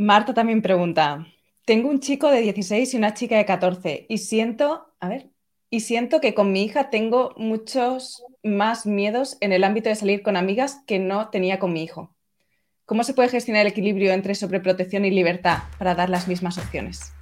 Marta también pregunta, tengo un chico de 16 y una chica de 14 y siento, a ver, y siento que con mi hija tengo muchos más miedos en el ámbito de salir con amigas que no tenía con mi hijo. ¿Cómo se puede gestionar el equilibrio entre sobreprotección y libertad para dar las mismas opciones?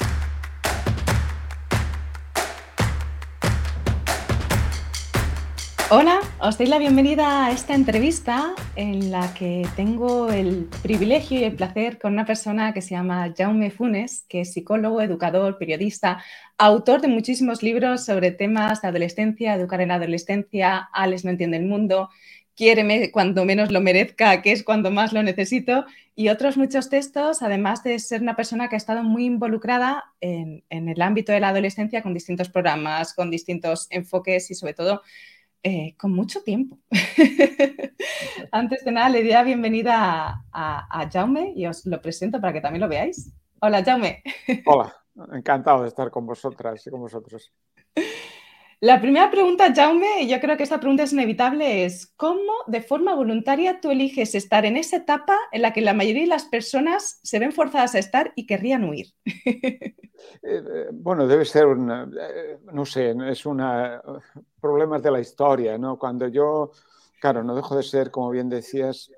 Hola, os doy la bienvenida a esta entrevista en la que tengo el privilegio y el placer con una persona que se llama Jaume Funes, que es psicólogo, educador, periodista, autor de muchísimos libros sobre temas de adolescencia, educar en la adolescencia, Alex no entiende el mundo, Quiéreme cuando menos lo merezca, que es cuando más lo necesito, y otros muchos textos, además de ser una persona que ha estado muy involucrada en, en el ámbito de la adolescencia con distintos programas, con distintos enfoques y sobre todo eh, con mucho tiempo. Antes de nada, le doy la bienvenida a, Jaume y os lo presento para que también lo veáis. Hola, Jaume. Hola, encantado de estar con vosotras y con vosotros. La primera pregunta, Jaume, y yo creo que esta pregunta es inevitable, es ¿cómo de forma voluntaria tú eliges estar en esa etapa en la que la mayoría de las personas se ven forzadas a estar y querrían huir? Eh, eh, bueno, debe ser un, eh, no sé, es una problemas de la historia, ¿no? Cuando yo, claro, no dejo de ser, como bien decías,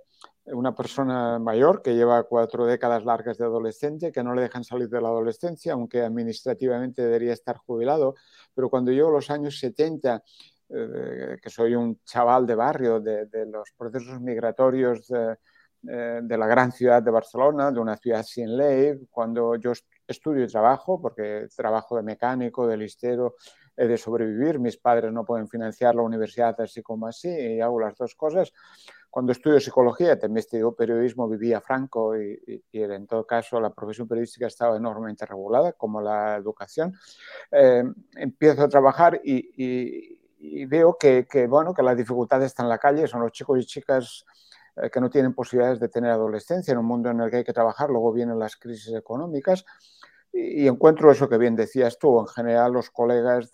una persona mayor que lleva cuatro décadas largas de adolescente, que no le dejan salir de la adolescencia, aunque administrativamente debería estar jubilado, pero cuando yo los años 70 que soy un chaval de barrio, de, los procesos migratorios de, de, la gran ciudad de Barcelona, de una ciudad sin ley, cuando yo estudio y trabajo, porque trabajo de mecánico, de listero, he de sobrevivir, mis padres no pueden financiar la universidad así como así, y hago las dos cosas. Cuando estudio psicología, también estudio periodismo, vivía Franco y, en todo caso la profesión periodística estaba enormemente regulada, como la educación. Eh, empiezo a trabajar y, veo que, bueno, que la dificultad está en la calle, son los chicos y chicas eh, que no tienen posibilidades de tener adolescencia en un mundo en el que hay que trabajar, luego vienen las crisis económicas y encuentro eso que bien decías tú, en general los colegas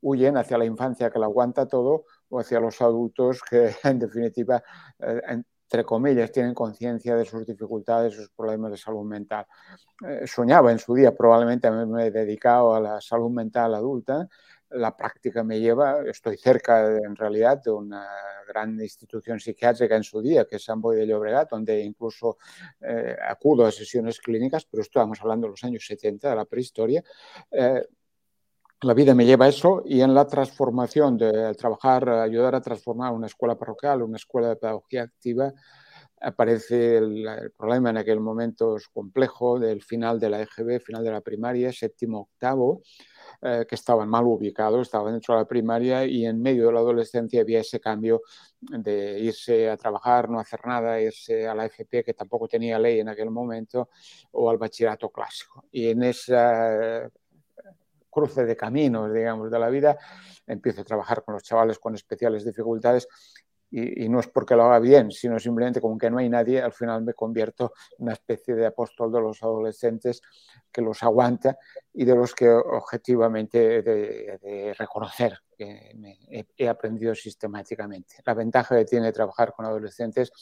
huyen hacia la infancia que la aguanta todo o hacia los adultos que en definitiva, eh, entre comillas, tienen conciencia de sus dificultades, sus problemas de salud mental. Eh, soñaba en su día, probablemente me he dedicado a la salud mental adulta, la práctica me lleva, estoy cerca en realidad de una gran institución psiquiátrica en su día, que es San Boy de Llobregat, donde incluso eh, acudo a sesiones clínicas, pero estamos hablando de los años 70, de la prehistoria. Eh, la vida me lleva a eso y en la transformación de trabajar, ayudar a transformar una escuela parroquial, una escuela de pedagogía activa, aparece el, el, problema en aquel momento es complejo del final de la EGB, final de la primaria, séptimo, octavo, eh, que estaban mal ubicados, estaban dentro de la primaria y en medio de la adolescencia había ese cambio de irse a trabajar, no hacer nada, irse a la FP, que tampoco tenía ley en aquel momento, o al bachillerato clásico. Y en esa cruce de caminos, digamos, de la vida, empiezo a trabajar con los chavales con especiales dificultades y, no es porque lo haga bien, sino simplemente como que no hay nadie, al final me convierto en una especie de apóstol de los adolescentes que los aguanta y de los que objetivamente he de, reconocer que he aprendido sistemáticamente. La ventaja que tiene trabajar con adolescentes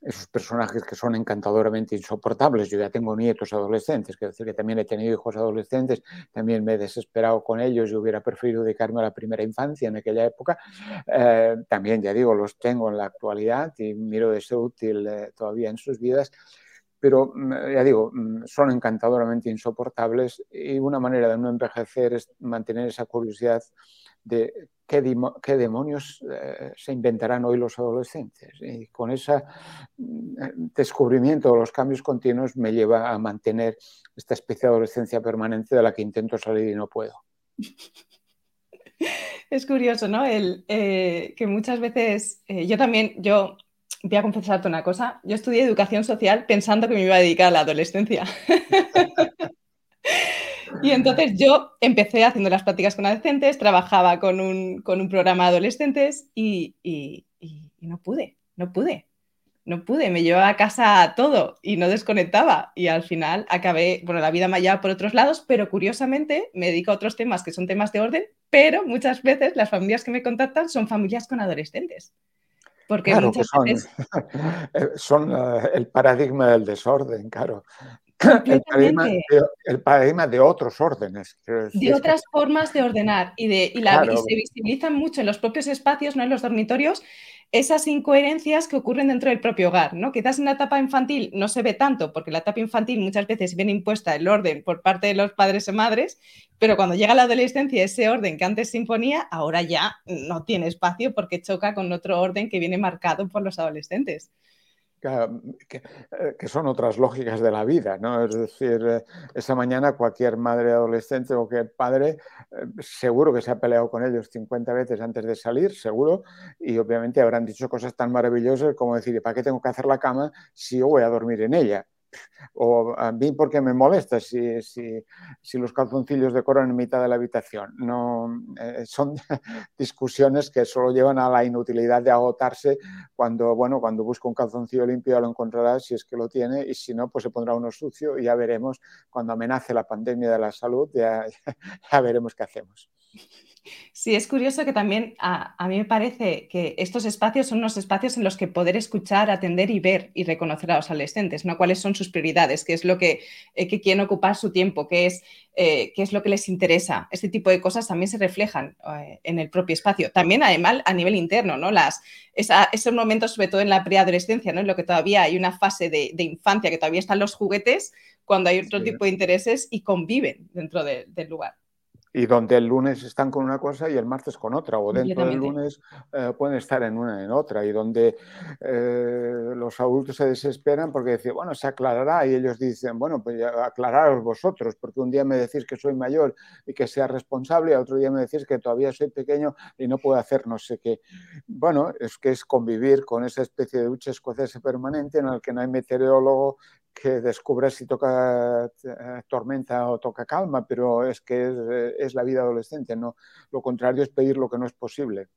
esos personajes que son encantadoramente insoportables. Yo ya tengo nietos adolescentes, quiero decir que también he tenido hijos adolescentes, también me he desesperado con ellos y hubiera preferido dedicarme a la primera infancia en aquella época. Eh, también, ya digo, los tengo en la actualidad y miro de ser útil eh, todavía en sus vidas. Pero mm, ya digo, mm, son encantadoramente insoportables y una manera de no envejecer es mantener esa curiosidad de qué, demonios eh, se inventarán hoy los adolescentes. Y con ese mm, descubrimiento de los cambios continuos me lleva a mantener esta especie de adolescencia permanente de la que intento salir y no puedo. Es curioso, ¿no? El, eh, que muchas veces, eh, yo también, yo voy a confesarte una cosa, yo estudié educación social pensando que me iba a dedicar a la adolescencia. Y entonces yo empecé haciendo las prácticas con adolescentes, trabajaba con un, programa de adolescentes y, no pude, no pude, no pude. Me llevaba a casa todo y no desconectaba. Y al final acabé, bueno, la vida me ha por otros lados, pero curiosamente me dedico a otros temas que son temas de orden, pero muchas veces las familias que me contactan son familias con adolescentes. Porque muchas son, veces... son eh, el paradigma del desorden, claro. El paradigma, de, otros órdenes. De otras formas de ordenar y, de, y, la, y se visibilizan mucho en los propios espacios, no en los dormitorios, esas incoherencias que ocurren dentro del propio hogar, ¿no? Quizás en la etapa infantil no se ve tanto, porque en la etapa infantil muchas veces viene impuesta el orden por parte de los padres y madres, pero cuando llega la adolescencia, ese orden que antes se imponía, ahora ya no tiene espacio porque choca con otro orden que viene marcado por los adolescentes. Eh, que, son otras lógicas de la vida, ¿no? Es decir, eh, esa mañana cualquier madre adolescente o cualquier padre eh, seguro que se ha peleado con ellos 50 veces antes de salir, seguro, y obviamente habrán dicho cosas tan maravillosas como decir, ¿para qué tengo que hacer la cama si yo voy a dormir en ella? O a mí porque me molesta si, si, si, los calzoncillos decoran en mitad de la habitación. No, eh, son discusiones que solo llevan a la inutilidad de agotarse cuando, bueno, cuando busco un calzoncillo limpio lo encontrará si es que lo tiene y si no, pues se pondrá uno sucio y ya veremos cuando amenace la pandemia de la salud, ya, ya veremos qué hacemos. Sí, es curioso que también a, mí me parece que estos espacios son unos espacios en los que poder escuchar, atender y ver y reconocer a los adolescentes, ¿no? cuáles son sus prioridades, qué es lo que, eh, quieren ocupar su tiempo, qué es, eh, qué es lo que les interesa. Este tipo de cosas también se reflejan eh, en el propio espacio. También, además, a nivel interno, ¿no? Las, esos momentos, sobre todo en la preadolescencia, ¿no? en lo que todavía hay una fase de, infancia, que todavía están los juguetes, cuando hay otro tipo de intereses y conviven dentro del lugar y donde el lunes están con una cosa y el martes con otra, o dentro del lunes eh, pueden estar en una en otra, y donde eh, los adultos se desesperan porque dicen, bueno, se aclarará, y ellos dicen, bueno, pues aclararos vosotros, porque un día me decís que soy mayor y que sea responsable, y otro día me decís que todavía soy pequeño y no puedo hacer no sé qué. Bueno, es que es convivir con esa especie de ducha escocesa permanente en el que no hay meteorólogo que descubra si toca eh, tormenta o toca calma, pero es que eh, es, la vida adolescente, ¿no? Lo contrario es pedir lo que no es posible.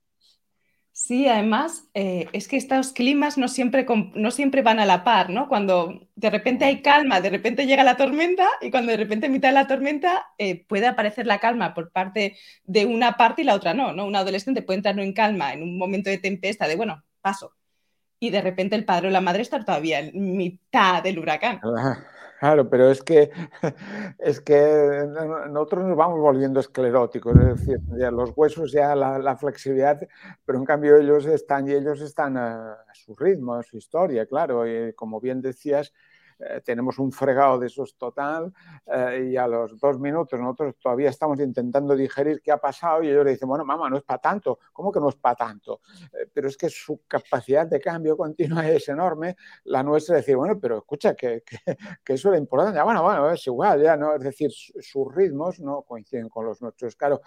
Sí, además eh, es que estos climas no siempre, no siempre van a la par, ¿no? Cuando de repente hay calma, de repente llega la tormenta y cuando de repente en mitad de la tormenta puede aparecer la calma por parte de una parte y la otra no, ¿no? Un adolescente puede entrar en calma en un momento de tempesta, de bueno, paso, y de repente el padre o la madre están todavía en mitad del huracán. Claro, pero es que, es que nosotros nos vamos volviendo escleróticos, es decir, ya los huesos, ya la, flexibilidad, pero en cambio ellos están y ellos están a, a, su ritmo, a su historia, claro, y como bien decías, eh, tenemos un fregado de esos total eh, y a los dos minutos nosotros todavía estamos intentando digerir qué ha pasado y ellos le dicen, bueno, mamá, no es para tanto. ¿Cómo que no es para tanto? Eh, pero es que su capacidad de cambio continua es enorme. La nuestra es decir, bueno, pero escucha, que, que, eso es importante. Ya, bueno, bueno, es igual, ya, ¿no? Es decir, sus ritmos no coinciden con los nuestros. Claro,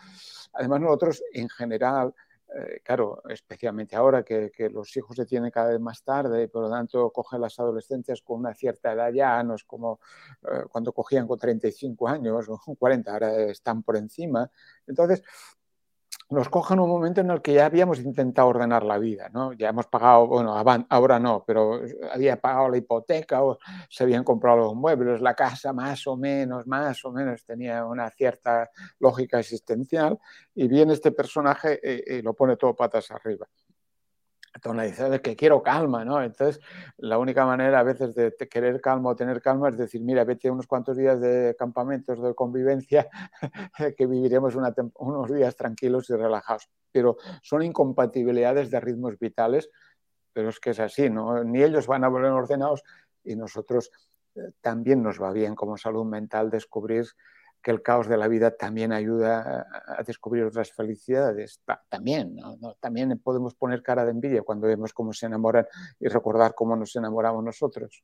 además nosotros en general eh, claro, especialmente ahora que, los hijos se tienen cada vez más tarde por lo tanto cogen las adolescencias con una cierta edad ya, no es como eh, cuando cogían con 35 años o 40, ahora están por encima. Entonces, nos cogen un momento en el que ya habíamos intentado ordenar la vida, ¿no? Ya hemos pagado, bueno, ahora no, pero había pagado la hipoteca o se habían comprado los muebles, la casa más o menos, más o menos tenía una cierta lógica existencial y viene este personaje y lo pone todo patas arriba tonalizado que quiero calma, ¿no? Entonces, la única manera a veces de querer calma o tener calma es decir, mira, vete unos cuantos días de campamentos de convivencia que viviremos unos días tranquilos y relajados. Pero son incompatibilidades de ritmos vitales, pero es que es así, ¿no? Ni ellos van a volver ordenados y nosotros eh, también nos va bien como salud mental descubrir que el caos de la vida también ayuda a descubrir otras felicidades. También, también podemos poner cara de envidia cuando vemos cómo se enamoran y recordar cómo nos enamoramos nosotros.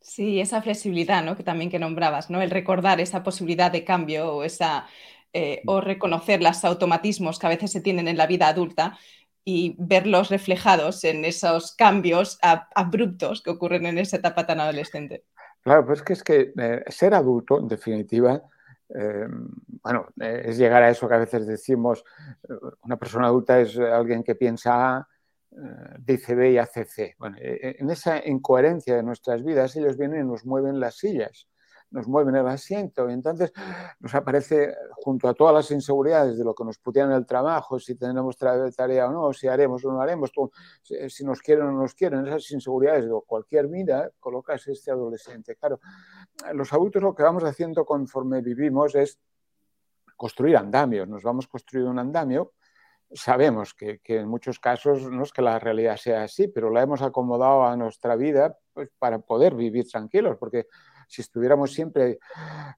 Sí, esa flexibilidad ¿no? que también que nombrabas, ¿no? el recordar esa posibilidad de cambio o, esa, eh, o reconocer los automatismos que a veces se tienen en la vida adulta y verlos reflejados en esos cambios abruptos que ocurren en esa etapa tan adolescente. Claro, pues que es que eh, ser adulto, en definitiva, eh, bueno, eh, es llegar a eso que a veces decimos, una persona adulta es alguien que piensa A, dice B y hace C. Bueno, en esa incoherencia de nuestras vidas, ellos vienen y nos mueven las sillas. Nos mueven el asiento y entonces nos aparece junto a todas las inseguridades de lo que nos putían en el trabajo, si tenemos tarea o no, si haremos o no haremos, si nos quieren o no nos quieren, esas inseguridades de cualquier vida, colocas este adolescente. Claro, los adultos lo que vamos haciendo conforme vivimos es construir andamios, nos vamos construyendo un andamio sabemos que, en muchos casos no es que la realidad sea así, pero la hemos acomodado a nuestra vida pues, para poder vivir tranquilos, porque si estuviéramos siempre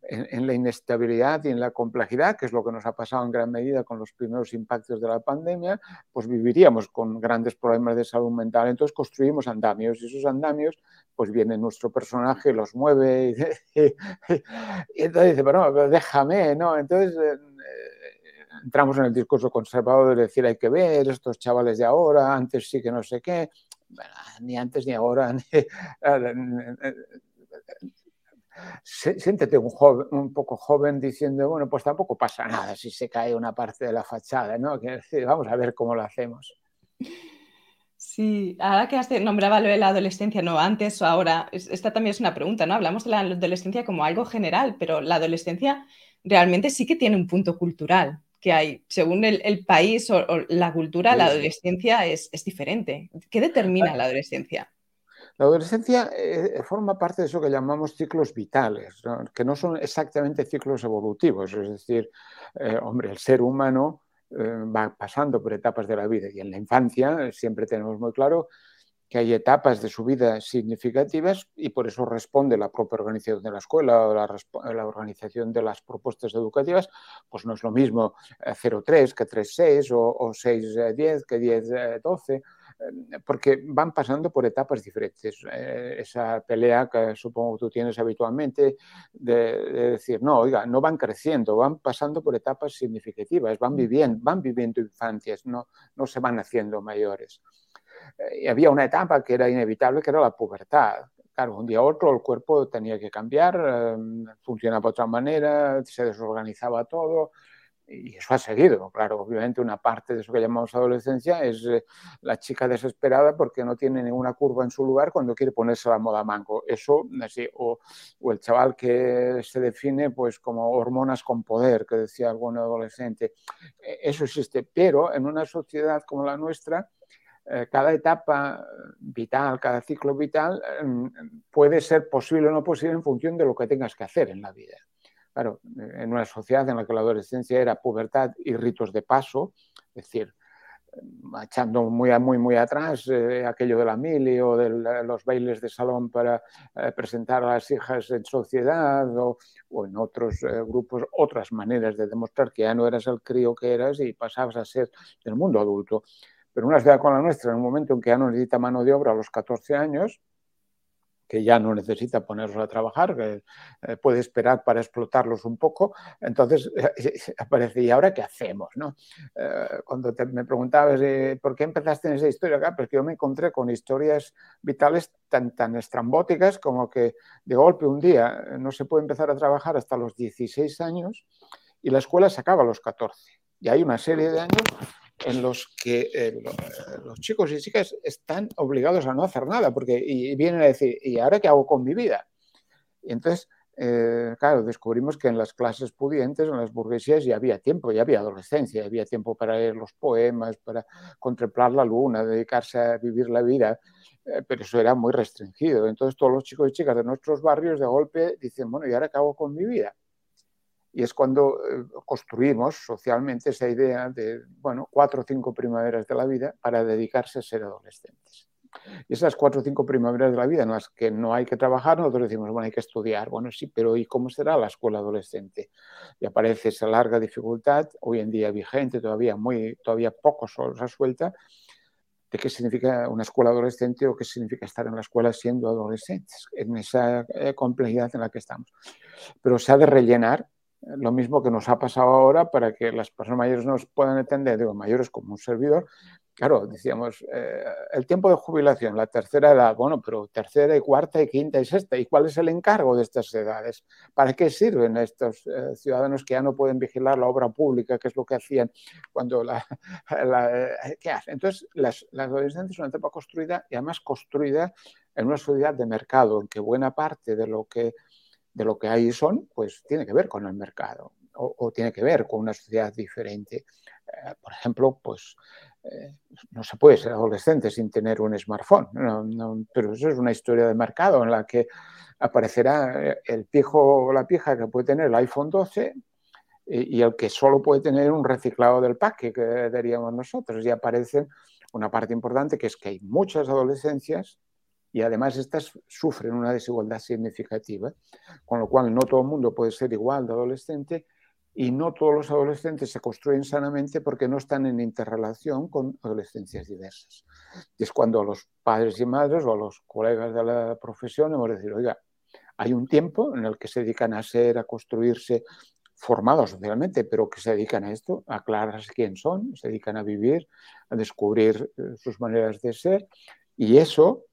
en, la inestabilidad y en la complejidad, que es lo que nos ha pasado en gran medida con los primeros impactos de la pandemia, pues viviríamos con grandes problemas de salud mental. Entonces construimos andamios y esos andamios, pues viene nuestro personaje, los mueve y, entonces dice, bueno, déjame, ¿no? Entonces... Eh, entramos en el discurso conservador de decir hay que ver estos chavales de ahora, antes sí que no sé qué, ni antes ni ahora. siéntete un, joven, un poco joven diciendo, bueno, pues tampoco pasa nada si se cae una parte de la fachada, ¿no? Vamos a ver cómo lo hacemos. Sí, ahora que has nombrado lo de la adolescencia, no antes o ahora, esta también es una pregunta, ¿no? Hablamos de la adolescencia como algo general, pero la adolescencia realmente sí que tiene un punto cultural que hay. Según el, país o, la cultura, la adolescencia es, diferente. ¿Qué determina la adolescencia? La adolescencia eh, forma parte de eso que llamamos ciclos vitales, que no son exactamente ciclos evolutivos. Es decir, eh, hombre, el ser humano eh, va pasando por etapas de la vida y en la infancia siempre tenemos muy claro que hay etapas de su vida significativas y por eso responde la propia organización de la escuela o la, organización de las propuestas educativas, pues no es lo mismo 0,3 que 3,6 o, o 6,10 que 10,12 eh, porque van pasando por etapas diferentes. Eh, esa pelea que supongo tú tienes habitualmente de, decir, no, oiga, no van creciendo, van pasando por etapas significativas, van mm. viviendo, van viviendo infancias, no, no se van haciendo mayores. Eh, y había una etapa que era inevitable, que era la pubertad. Claro, un día a otro el cuerpo tenía que cambiar, em, funcionaba de otra manera, se desorganizaba todo, y eso ha seguido. Claro, obviamente una parte de eso que llamamos adolescencia es eh, la chica desesperada porque no tiene ninguna curva en su lugar cuando quiere ponerse la moda mango. Eso, así, o, el chaval que se define pues como hormonas con poder, que decía algún adolescente. E, eso existe, pero en una sociedad como la nuestra, eh, cada etapa vital, cada ciclo vital em, puede ser posible o no posible en función de lo que tengas que hacer en la vida. Claro, en una sociedad en la que la adolescencia era pubertad y ritos de paso, es decir, echando muy, muy, muy atrás eh, aquello de la mili o de los bailes de salón para eh, presentar a las hijas en sociedad o, en otros grupos, otras maneras de demostrar que ya no eras el crío que eras y pasabas a ser del mundo adulto. Pero una ciudad como la nuestra, en un momento en que ya no necesita mano de obra a los 14 años, que ya no necesita ponerlos a trabajar, que eh, puede esperar para explotarlos un poco, entonces aparece, ¿y ahora qué hacemos? No? Eh, cuando me preguntabas por qué empezaste en esa historia acá, pues yo me encontré con historias vitales tan, tan estrambóticas como que de golpe un día no se puede empezar a trabajar hasta los 16 años y la escuela se acaba a los 14. Y hay una serie de años en los que eh, los chicos y chicas están obligados a no hacer nada, porque y vienen a decir, ¿y ahora qué hago con mi vida? Y entonces, eh, claro, descubrimos que en las clases pudientes, en las burguesías, ya había tiempo, ya había adolescencia, había tiempo para leer los poemas, para contemplar la luna, dedicarse a vivir la vida, eh, pero eso era muy restringido. Entonces todos los chicos y chicas de nuestros barrios de golpe dicen, bueno, ¿y ahora qué hago con mi vida? Y es cuando eh, construimos socialmente esa idea de, bueno, cuatro o cinco primaveras de la vida para dedicarse a ser adolescentes. Y esas cuatro o cinco primaveras de la vida en las que no hay que trabajar, nosotros decimos, bueno, hay que estudiar. Bueno, sí, pero ¿y cómo será la escuela adolescente? Y aparece esa larga dificultad, hoy en día vigente, todavía, muy, todavía poco resuelta, de qué significa una escuela adolescente o qué significa estar en la escuela siendo adolescentes, en esa eh, complejidad en la que estamos. Pero se ha de rellenar lo mismo que nos ha pasado ahora para que las personas mayores nos puedan entender, digo, mayores como un servidor. Claro, decíamos, eh, el tiempo de jubilación, la tercera edad, bueno, pero tercera y cuarta y quinta y sexta, ¿y cuál es el encargo de estas edades? ¿Para qué sirven estos eh, ciudadanos que ya no pueden vigilar la obra pública, que es lo que hacían cuando la... Eh, ¿Qué hacen? Entonces, las, las adolescencias es una etapa construida y además construida en una sociedad de mercado, en que buena parte de lo que de lo que hay son, pues tiene que ver con el mercado o, tiene que ver con una sociedad diferente. Eh, por ejemplo, pues eh, no se puede ser adolescente sin tener un smartphone, pero eso es una historia de mercado en la que aparecerá eh, el pijo o la pija que puede tener el iPhone 12 y, el que solo puede tener un reciclado del pack que diríamos nosotros. Y aparece una parte importante que es que hay muchas adolescencias y además estas sufren una desigualdad significativa, con lo cual no todo el mundo puede ser igual de adolescente y no todos los adolescentes se construyen sanamente porque no están en interrelación con adolescencias diversas. Y es cuando los padres y madres o los colegas de la profesión hemos de decir, oiga, hay un tiempo en el que se dedican a ser, a construirse formados socialmente, pero que se dedican a esto, a aclararse quién son, se dedican a vivir, a descubrir eh, sus maneras de ser, y eso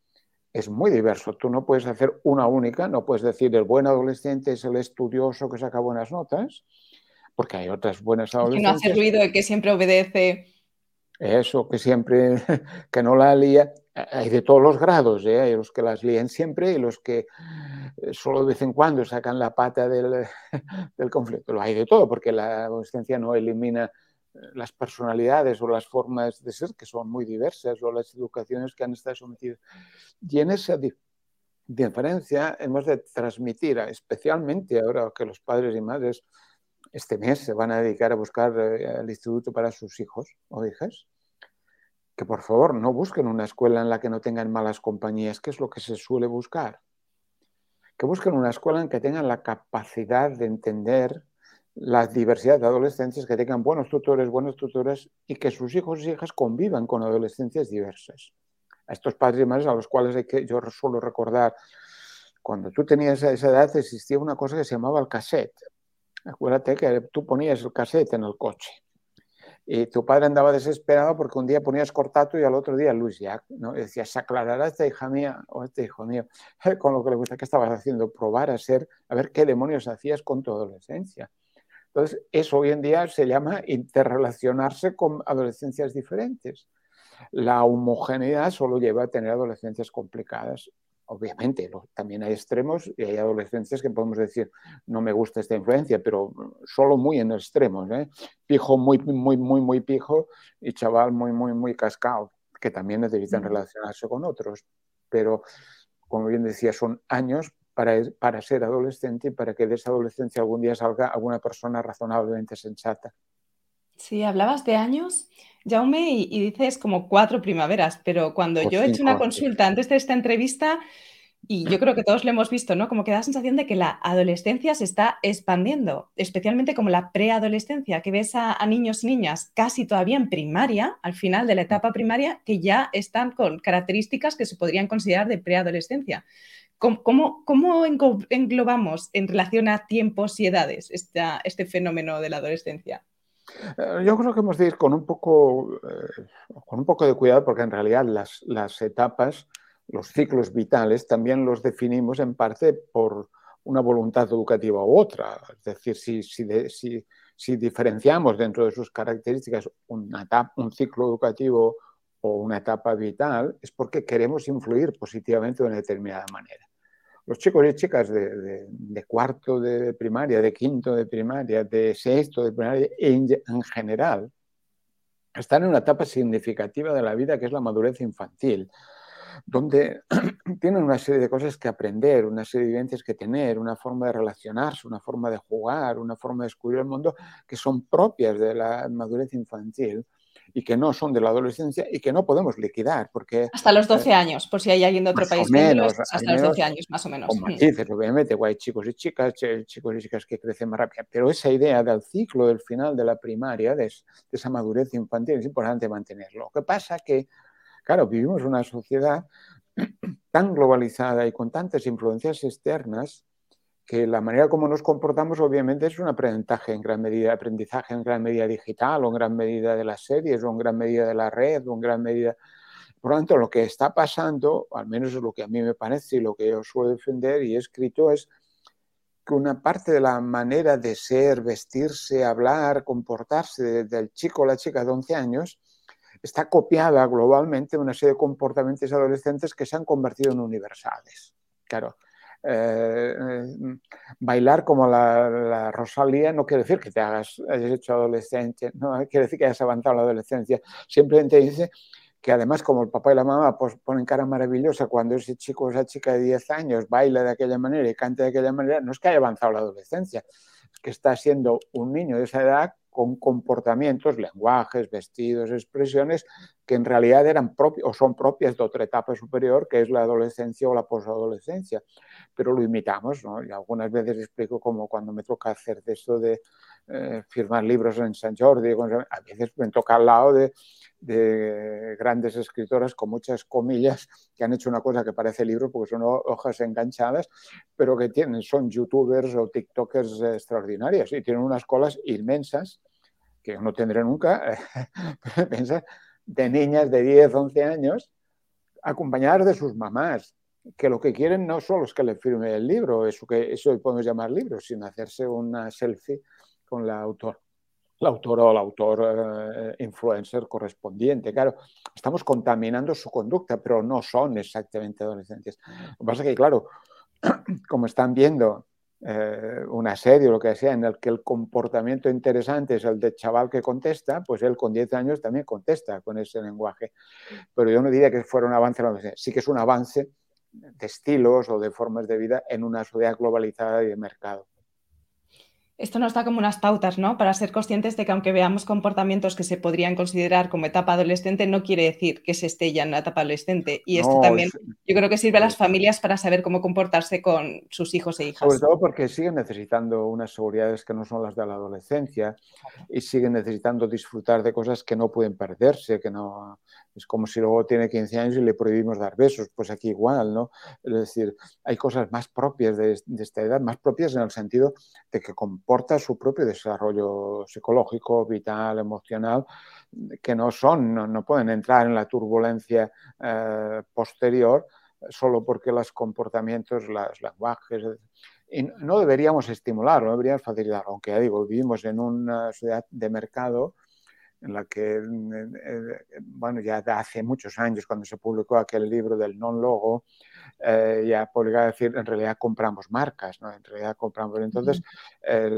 es muy diverso. Tú no puedes hacer una única, no puedes decir el buen adolescente es el estudioso que saca buenas notas, porque hay otras buenas adolescentes. Que no hace ruido y que siempre obedece. Eso, que siempre, que no la lía. Hay de todos los grados, ¿eh? hay los que las lían siempre y los que eh, solo de vez en cuando sacan la pata del, del conflicto. Lo hay de todo, porque la adolescencia no elimina las personalidades o las formas de ser que son muy diversas o las educaciones que han estado sometidas. Y en esa diferencia hemos de transmitir, especialmente ahora que los padres y madres este mes se van a dedicar a buscar eh, el instituto para sus hijos o hijas, que por favor no busquen una escuela en la que no tengan malas compañías, que es lo que se suele buscar. Que busquen una escuela en que tengan la capacidad de entender la diversidad de adolescentes, que tengan buenos tutores, buenas tutoras y que sus hijos y hijas convivan con adolescencias diversas. A estos padres y madres a los cuales hay que, yo suelo recordar, cuando tú tenías esa edad existía una cosa que se llamaba el cassette. Acuérdate que tú ponías el cassette en el coche y tu padre andaba desesperado porque un día ponías cortato y al otro día Luis Jack, ¿no? Y decía, se aclarará esta hija mía o este hijo mío, con lo que le gusta, ¿qué estabas haciendo? Probar a ser, a ver qué demonios hacías con tu adolescencia. Entonces, eso hoy en día se llama interrelacionarse con adolescencias diferentes. La homogeneidad solo lleva a tener adolescencias complicadas obviamente, también hay extremos y hay adolescencias que podemos decir, no me gusta esta influencia, pero solo muy en extremos. ¿eh? Pijo muy, muy, muy, muy pijo y chaval muy, muy, muy cascado, que también necesitan relacionarse con otros. Pero, como bien decía, son años para, para ser adolescente y para que de esa adolescencia algún día salga alguna persona razonablemente sensata. Sí, hablabas de años, Jaume, y, dices como cuatro primaveras, pero cuando yo he hecho una consulta antes de esta entrevista, y yo creo que todos lo hemos visto, ¿no? Como que da la sensación de que la adolescencia se está expandiendo, especialmente como la preadolescencia, que ves a, niños y niñas casi todavía en primaria, al final de la etapa primaria, que ya están con características que se podrían considerar de preadolescencia. ¿Cómo, cómo, englobamos en relación a tiempos y edades este fenómeno de la adolescencia? Eh, yo creo que hemos de ir con un poco, eh, con un poco de cuidado porque en realidad las, las, etapas, los ciclos vitales también los definimos en parte por una voluntad educativa u otra. Es decir, si, si, si, si diferenciamos dentro de sus características una etapa, un ciclo educativo o una etapa vital, es porque queremos influir positivamente de una determinada manera. Los chicos y chicas de, cuarto de primaria, de quinto de primaria, de sexto de primaria, en, en, general, están en una etapa significativa de la vida que es la madurez infantil, donde tienen una serie de cosas que aprender, una serie de vivencias que tener, una forma de relacionarse, una forma de jugar, una forma de descubrir el mundo que son propias de la madurez infantil y que no son de la adolescencia y que no podemos liquidar. Porque, hasta los 12 eh, años, por si hay alguien de otro país menos, hasta los 12 años, más o menos. Con matices, obviamente, hay chicos y chicas, chicos y chicas que crecen más rápido, pero esa idea del ciclo del final de la primaria, de, esa madurez infantil, es importante mantenerlo. Lo que pasa que, claro, vivimos una sociedad tan globalizada y con tantas influencias externas que la manera como nos comportamos obviamente es un aprendizaje en gran medida, aprendizaje en gran medida digital o en gran medida de las series o en gran medida de la red o en gran medida... Por lo tanto, lo que está pasando, al menos es lo que a mí me parece y lo que yo suelo defender y he escrito, es que una parte de la manera de ser, vestirse, hablar, comportarse del chico o la chica de 11 años está copiada globalmente de una serie de comportamientos adolescentes que se han convertido en universales. Claro, eh, bailar como la, Rosalía no quiere decir que te hagas, hayas hecho adolescencia, no quiere decir que hayas avanzado la adolescencia, simplemente dice que además como el papá y la mamá pues, ponen cara maravillosa cuando ese chico o esa chica de 10 años baila de aquella manera y canta de aquella manera, no es que haya avanzado la adolescencia, es que está siendo un niño de esa edad con comportamientos, lenguajes, vestidos, expresiones que en realidad eran propios o son propias de otra etapa superior, que es la adolescencia o la posadolescencia. Pero lo imitamos, ¿no? Y algunas veces explico como cuando me toca hacer de esto de eh, firmar libros en San Jordi, a veces me toca al lado de, de grandes escritoras con muchas comillas que han hecho una cosa que parece libro porque son hojas enganchadas, pero que tienen, son youtubers o tiktokers extraordinarias y tienen unas colas inmensas que no tendré nunca, de niñas de 10, 11 años acompañadas de sus mamás, que lo que quieren no solo es que le firme el libro, eso que eso podemos llamar libro, sino hacerse una selfie con la autora la autora o el autor eh, influencer correspondiente. Claro, estamos contaminando su conducta, pero no son exactamente adolescentes. Lo que pasa es que, claro, como están viendo eh, una serie o lo que sea en el que el comportamiento interesante es el del chaval que contesta, pues él con 10 años también contesta con ese lenguaje. Pero yo no diría que fuera un avance, sí que es un avance de estilos o de formas de vida en una sociedad globalizada y de mercado esto nos da como unas pautas, ¿no? Para ser conscientes de que aunque veamos comportamientos que se podrían considerar como etapa adolescente, no quiere decir que se esté ya en la etapa adolescente. Y esto también yo creo que sirve a las familias para saber cómo comportarse con sus hijos e hijas. Sobre todo porque siguen necesitando unas seguridades que no son las de la adolescencia y siguen necesitando disfrutar de cosas que no pueden perderse, que no... Es como si luego tiene 15 años y le prohibimos dar besos, pues aquí igual, ¿no? Es decir, hay cosas más propias de, esta edad, más propias en el sentido de que comporta su propio desarrollo psicológico, vital, emocional, que no son, no, pueden entrar en la turbulencia eh, posterior solo porque los comportamientos, los lenguajes, y no deberíamos estimularlo, no deberíamos facilitarlo, aunque ya digo, vivimos en una sociedad de mercado en la que, bueno, ya hace muchos años, cuando se publicó aquel libro del non-logo, eh, ya podría decir, en realidad compramos marcas, ¿no? En realidad compramos. Entonces, eh,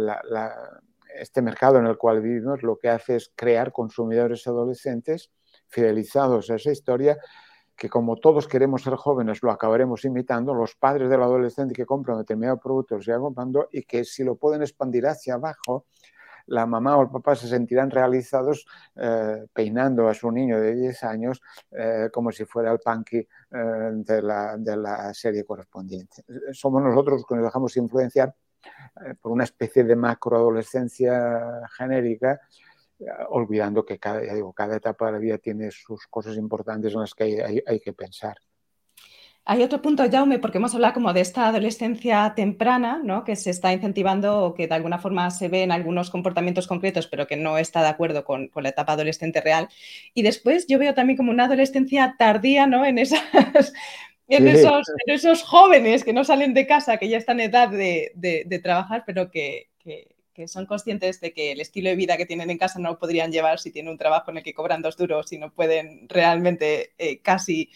este mercado en el cual vivimos lo que hace es crear consumidores adolescentes fidelizados a esa historia que como todos queremos ser jóvenes, lo acabaremos imitando, los padres del adolescente que compran determinado producto lo sigan comprando y que si lo pueden expandir hacia abajo, la mamá o el papá se sentirán realizados eh, peinando a su niño de 10 años eh, como si fuera el punky eh, de, la, de, la, serie correspondiente. Somos nosotros los que nos dejamos influenciar por una especie de macroadolescencia genérica olvidando que cada, digo, cada etapa de la vida tiene sus cosas importantes en las que hay, hay que pensar. Hay otro punto, Jaume, porque hemos hablado como de esta adolescencia temprana, ¿no? que se está incentivando o que de alguna forma se ve en algunos comportamientos concretos, pero que no está de acuerdo con, la etapa adolescente real. Y después yo veo también como una adolescencia tardía ¿no? en, esas, en, esos, jóvenes que no salen de casa, que ya están en edad de, trabajar, pero que, son conscientes de que el estilo de vida que tienen en casa no lo podrían llevar si tienen un trabajo en el que cobran dos duros y no pueden realmente eh, casi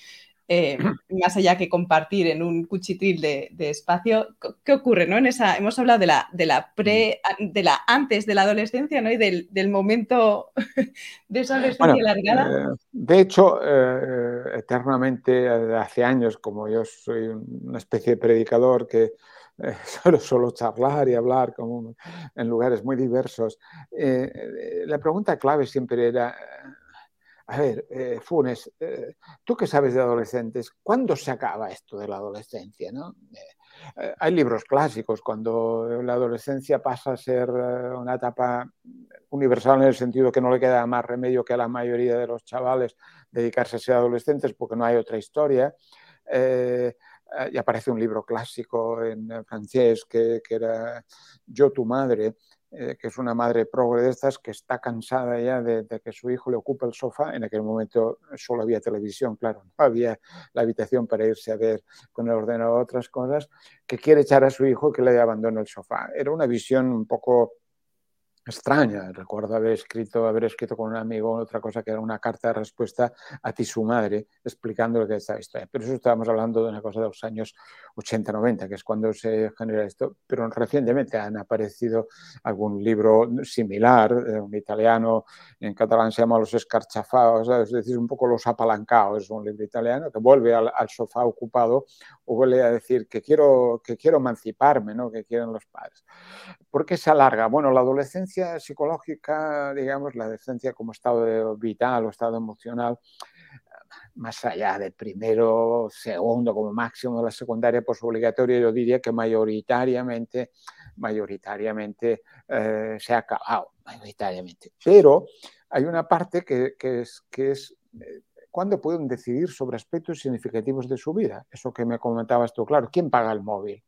eh, más allá que compartir en un cuchitril de, espacio. ¿Qué ocurre? ¿no? En esa, hemos hablado de la, de la pre, de la antes de la adolescencia ¿no? y del, momento de esa adolescencia largada. Eh, de hecho, eh, eternamente, hace años, como yo soy una especie de predicador que solo, solo charlar y hablar como en lugares muy diversos, la pregunta clave siempre era a ver, eh, Funes, eh, tú que sabes de adolescentes, ¿cuándo se acaba esto de la adolescencia? ¿no? Eh, hay libros clásicos, cuando la adolescencia pasa a ser una etapa universal en el sentido que no le queda más remedio que a la mayoría de los chavales dedicarse a ser adolescentes porque no hay otra historia. y aparece un libro clásico en francés que, que era Yo, tu madre, eh, que es una madre progre de estas, que está cansada ya de, que su hijo le ocupe el sofá. En aquel momento solo había televisión, claro, no había la habitación para irse a ver con el ordenador otras cosas, que quiere echar a su hijo que le abandone el sofá. Era una visión un poco extraña. Recuerdo haber escrito, haber escrito con un amigo otra cosa que era una carta de respuesta a ti, su madre, explicando lo que es esta historia. Pero eso estábamos hablando de una cosa de los años 80-90, que es cuando se genera esto. Pero recientemente han aparecido algún libro similar, eh, un italiano, en catalán se llama Los escarchafados, es decir, un poco los apalancados, es un libro italiano que vuelve al, sofá ocupado o vuelve a decir que quiero, que quiero emanciparme, ¿no? que quieren los padres. ¿Por qué se alarga? Bueno, la adolescencia psicológica, digamos, la adolescencia como estado vital o estado emocional, más allá de primero, segundo, como máximo de la secundaria posobligatoria, yo diría que mayoritariamente, mayoritariamente eh, se ha acabado, mayoritariamente. Pero hay una parte que, es, que es eh, cuándo pueden decidir sobre aspectos significativos de su vida. Eso que me comentabas tú, claro, ¿quién paga el móvil?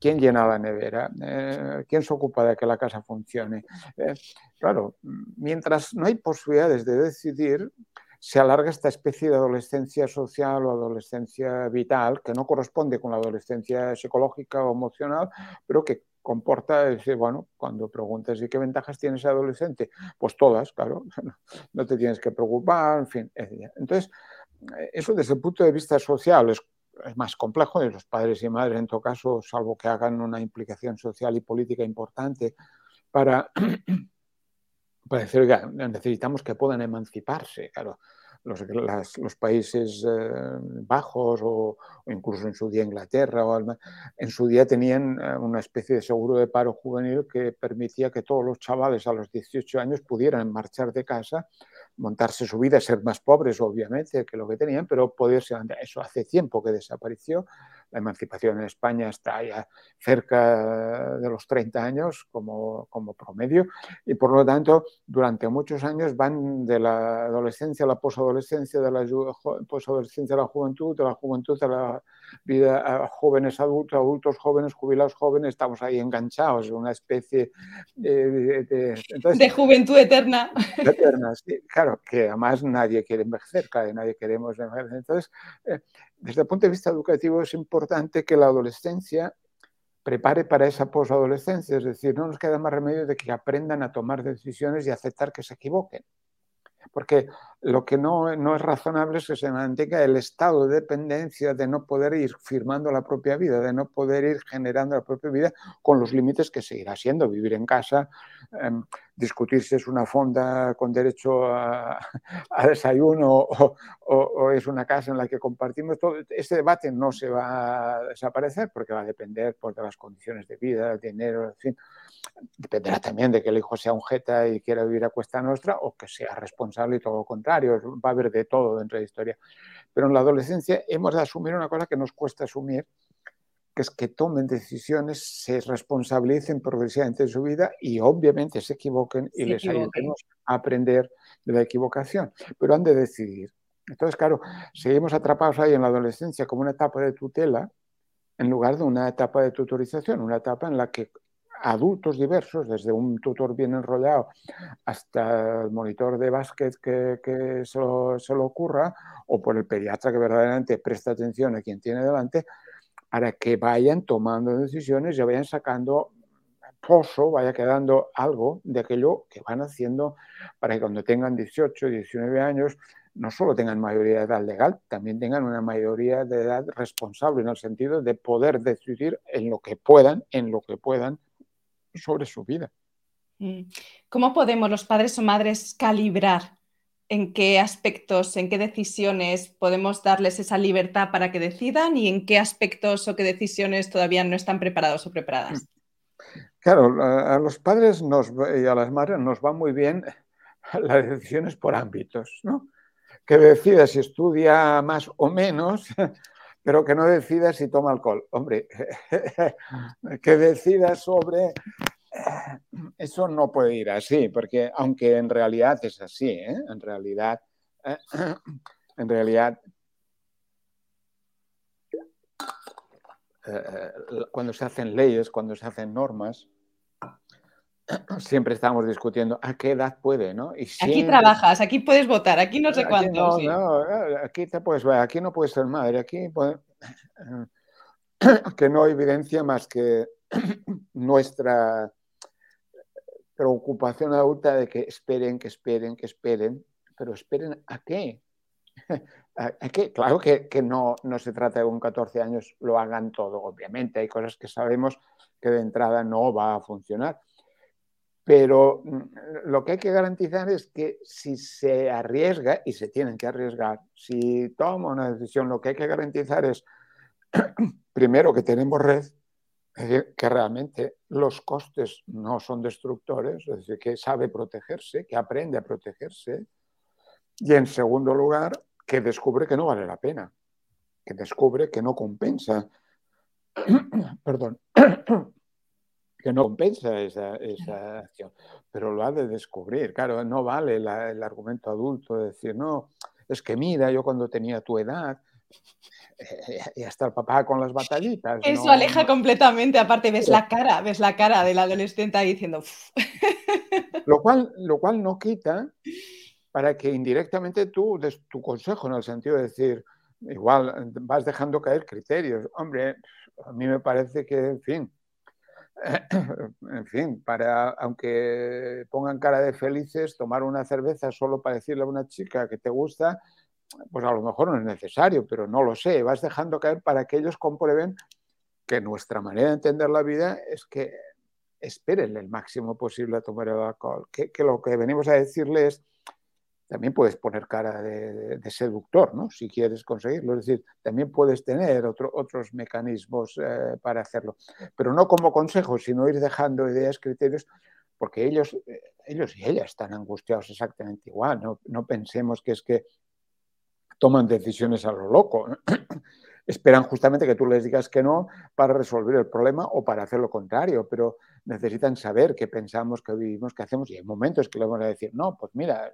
¿Quién llena la nevera? Eh, ¿Quién se ocupa de que la casa funcione? Eh, claro, mientras no hay posibilidades de decidir, se alarga esta especie de adolescencia social o adolescencia vital que no corresponde con la adolescencia psicológica o emocional, pero que comporta, decir, bueno, cuando preguntas ¿y qué ventajas tiene ese adolescente? Pues todas, claro, no te tienes que preocupar, en fin. Entonces, eso desde el punto de vista social es, más complejo, de los padres y madres en todo caso, salvo que hagan una implicación social y política importante para, para decir, oiga, necesitamos que puedan emanciparse, claro los, Países eh, Bajos o, incluso en su día Inglaterra, o en su día tenían eh, una especie de seguro de paro juvenil que permitía que todos los chavales a los 18 años pudieran marchar de casa, montarse su vida, ser más pobres obviamente que lo que tenían, pero poderse Eso hace tiempo que desapareció. La emancipación en España está ya cerca de los 30 años como, como promedio y por lo tanto durante muchos años van de la adolescencia a la posadolescencia, de la posadolescencia a la juventud, de la juventud a la vida a jóvenes adultos, adultos jóvenes, jubilados jóvenes, estamos ahí enganchados, una especie de, de, juventud eterna. Eterna, sí, claro, que además nadie quiere envejecer, nadie queremos envejecer. Entonces, eh, desde el punto de vista educativo es importante que la adolescencia prepare para esa posadolescencia, es decir, no nos queda más remedio de que aprendan a tomar decisiones y aceptar que se equivoquen. Porque lo que no, no, es razonable es que se mantenga el estado de dependencia de no poder ir firmando la propia vida, de no poder ir generando la propia vida con los límites que seguirá siendo vivir en casa, em, discutir si es una fonda con derecho a, desayuno o, es una casa en la que compartimos todo. Este debate no se va a desaparecer porque va a depender pues, de las condiciones de vida, del dinero, en fin. Dependerá también de que el hijo sea un jeta y quiera vivir a cuesta nuestra o que sea responsable y todo lo contrario. Va a haber de todo dentro de la historia. Pero en la adolescencia hemos de asumir una cosa que nos cuesta asumir, que es que tomen decisiones, se responsabilicen progresivamente de su vida y obviamente se equivoquen y les ayudemos a aprender de la equivocación. Pero han de decidir. Entonces, claro, seguimos atrapados ahí en la adolescencia como una etapa de tutela en lugar de una etapa de tutorización, una etapa en la que adultos diversos, desde un tutor bien enrollado hasta el monitor de básquet que, se, lo, ocurra, o por el pediatra que verdaderamente presta atención a quien tiene delante, para que vayan tomando decisiones y vayan sacando pozo, vaya quedando algo de aquello que van haciendo para que cuando tengan 18, 19 años no solo tengan mayoría de edad legal, también tengan una mayoría de edad responsable en el sentido de poder decidir en lo que puedan, en lo que puedan sobre su vida. Mm. ¿Cómo podemos los padres o madres calibrar en qué aspectos, en qué decisiones podemos darles esa libertad para que decidan y en qué aspectos o qué decisiones todavía no están preparados o preparadas? Claro, a los padres y a las madres nos va muy bien las decisiones por ámbitos, ¿no? Que decida si estudia más o menos, pero que no decida si toma alcohol. Hombre, que decida sobre... Eso no puede ir así, porque aunque en realidad es así, ¿eh? en realidad, en realidad, eh, cuando se hacen leyes, cuando se hacen normas, siempre estamos discutiendo a qué edad puede, ¿no? Aquí trabajas, aquí puedes votar, aquí no sé cuándo. No, aquí te puedes ver, aquí no puedes ser madre, aquí que no evidencia más que nuestra preocupación adulta de que esperen, que esperen, que esperen, pero esperen a qué. ¿A qué? Claro que, no, no, se trata de un 14 años lo hagan todo, obviamente. Hay cosas que sabemos que de entrada no va a funcionar. Pero mm, lo que hay que garantizar es que si se arriesga, y se tienen que arriesgar, si toma una decisión, lo que hay que garantizar es, primero, que tenemos red, que realmente los costes no son destructores, es decir, que sabe protegerse, que aprende a protegerse. Y en segundo lugar, que descubre que no vale la pena, que descubre que no compensa, perdón, que no compensa esa, acción, pero lo ha de descubrir. Claro, no vale el argumento adulto de decir, no, es que mira, yo cuando tenía tu edad, y hasta el papá con las batallitas. Eso aleja completamente, aparte ves la cara, ves la cara del adolescente ahí diciendo... Lo cual, lo cual no quita para que indirectamente tú des tu consejo en el sentido de decir, igual vas dejando caer criterios. Hombre, a mí me parece que, en fin, en fin, para, aunque pongan cara de felices, tomar una cerveza solo para decirle a una chica que te gusta, pues a lo mejor no es necesario, pero no lo sé, vas dejando caer para que ellos comprueben que nuestra manera de entender la vida es que esperen el máximo posible a tomar el alcohol, que, lo que venimos a decirles también puedes poner cara de, seductor, ¿no? Si quieres conseguirlo. Es decir, también puedes tener otros mecanismos eh, para hacerlo. Pero no como consejo, sino ir dejando ideas, criterios, porque ellos, eh, ellos y ellas están angustiados exactamente igual. No, no pensemos que es que toman decisiones a lo loco. Esperan justamente que tú les digas que no para resolver el problema o para hacer lo contrario, pero necesitan saber qué pensamos, qué vivimos, qué hacemos y hay momentos que le van a decir, no, pues mira,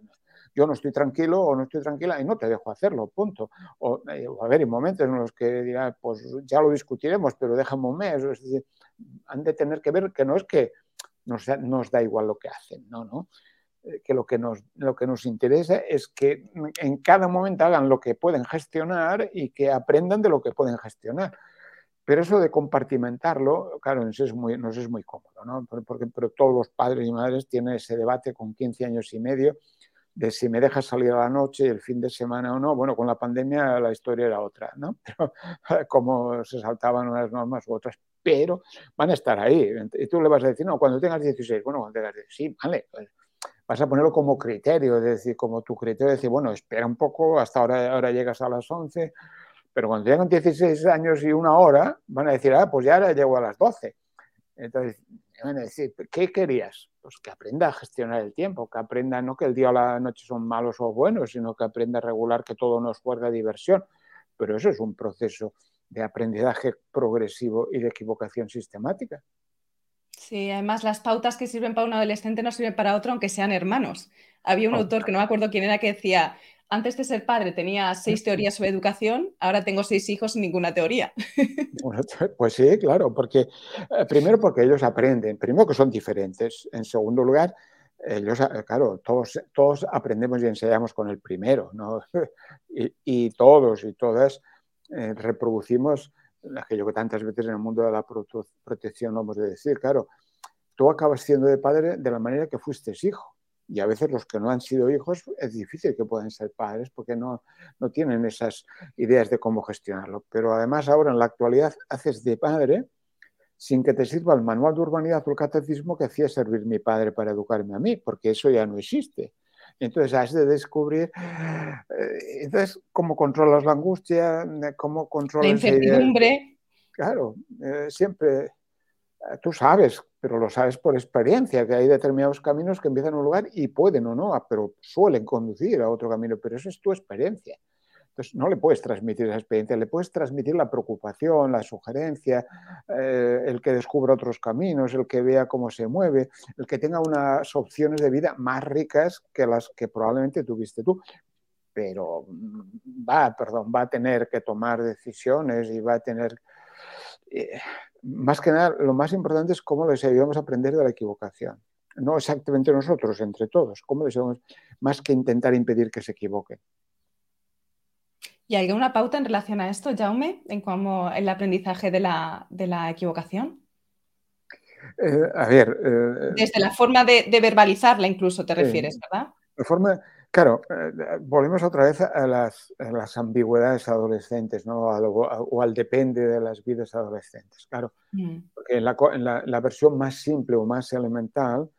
yo no estoy tranquilo o no estoy tranquila y no te dejo hacerlo, punto. O, eh, a ver, hay momentos en los que dirán, pues ya lo discutiremos, pero déjame un mes. Es decir, han de tener que ver que no es que nos, nos da igual lo que hacen, no, no. Eh, que lo que, nos, lo que nos interesa es que en cada momento hagan lo que pueden gestionar y que aprendan de lo que pueden gestionar. Pero eso de compartimentarlo, claro, nos es muy, nos es muy cómodo, ¿no? Porque, pero todos los padres y madres tienen ese debate con 15 años y medio de si me dejas salir a la noche, el fin de semana o no. Bueno, con la pandemia la historia era otra, ¿no? Pero como se saltaban unas normas u otras, pero van a estar ahí. Y tú le vas a decir, no, cuando tengas 16, bueno, cuando tengas 16, sí, vale, pues vas a ponerlo como criterio, es decir, como tu criterio, de decir, bueno, espera un poco, hasta ahora, ahora llegas a las 11, pero cuando tengan 16 años y una hora, van a decir, ah, pues ya ahora llego a las 12. Entonces, van a decir, ¿qué querías? Pues que aprenda a gestionar el tiempo, que aprenda no que el día o la noche son malos o buenos, sino que aprenda a regular que todo nos juega diversión. Pero eso es un proceso de aprendizaje progresivo y de equivocación sistemática. Sí, además las pautas que sirven para un adolescente no sirven para otro, aunque sean hermanos. Había un autor que no me acuerdo quién era que decía, antes de ser padre tenía seis teorías sobre educación, ahora tengo seis hijos sin ninguna teoría. pues sí, claro, porque eh, primero porque ellos aprenden, primero que son diferentes, en segundo lugar, ellos, eh, claro, todos, todos aprendemos y enseñamos con el primero, ¿no? y, todos y todas eh, reproducimos aquello que tantas veces en el mundo de la protección vamos a decir, claro, tú acabas siendo de padre de la manera que fuiste hijo. Y a veces los que no han sido hijos es difícil que puedan ser padres porque no, no tienen esas ideas de cómo gestionarlo. Pero además ahora en la actualidad haces de padre sin que te sirva el manual de urbanidad o el catecismo que hacía servir mi padre para educarme a mí, porque eso ya no existe. Entonces has de descubrir, eh, entonces, cómo controlas la angustia, cómo controlas... La incertidumbre. Claro, eh, siempre, eh, tú sabes, pero lo sabes por experiencia, que hay determinados caminos que empiezan en un lugar y pueden o no, pero suelen conducir a otro camino, pero eso es tu experiencia. Entonces, no le puedes transmitir esa experiencia, le puedes transmitir la preocupación, la sugerencia, eh, el que descubra otros caminos, el que vea cómo se mueve, el que tenga unas opciones de vida más ricas que las que probablemente tuviste tú. Pero mm, va, perdón, va a tener que tomar decisiones y va a tener... Eh, más que nada, lo más importante es cómo les ayudamos a aprender de la equivocación. No exactamente nosotros, entre todos. Cómo les ayudamos, más que intentar impedir que se equivoquen. ¿Y hay alguna pauta en relación a esto, Jaume, en cómo el aprendizaje de la, equivocación? Eh, a ver. Eh, Desde la forma de, verbalizarla, incluso te refieres, ¿verdad? La forma, claro, volvemos otra vez a las, ambigüedades adolescentes, ¿no? o al depende de las vidas adolescentes, claro. Mm. Porque en, la, versión más simple o más elemental,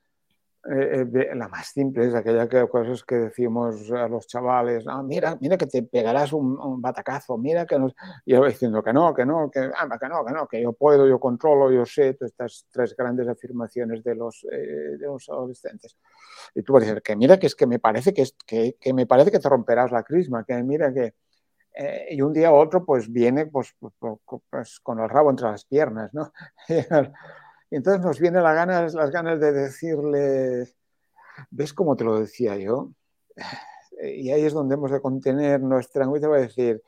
eh, eh, la más simple es aquella que, cosas que decimos a los chavales, ah, mira, mira que te pegarás un, batacazo, mira que no, y yo diciendo que no, que no, que, ah, que no, que no, que yo puedo, yo controlo, yo sé, todas estas tres grandes afirmaciones de los, eh, de los adolescentes. Y tú vas a decir, que mira que es que me parece que, es, que, que me parece que te romperás la crisma, que mira que... y un día u otro pues viene pues, pues, pues, pues, con el rabo entre las piernas, ¿no? Y entonces nos viene la ganas, las ganas de decirle, ¿ves cómo te lo decía yo? Y ahí es donde hemos de contener nuestra angustia para decir,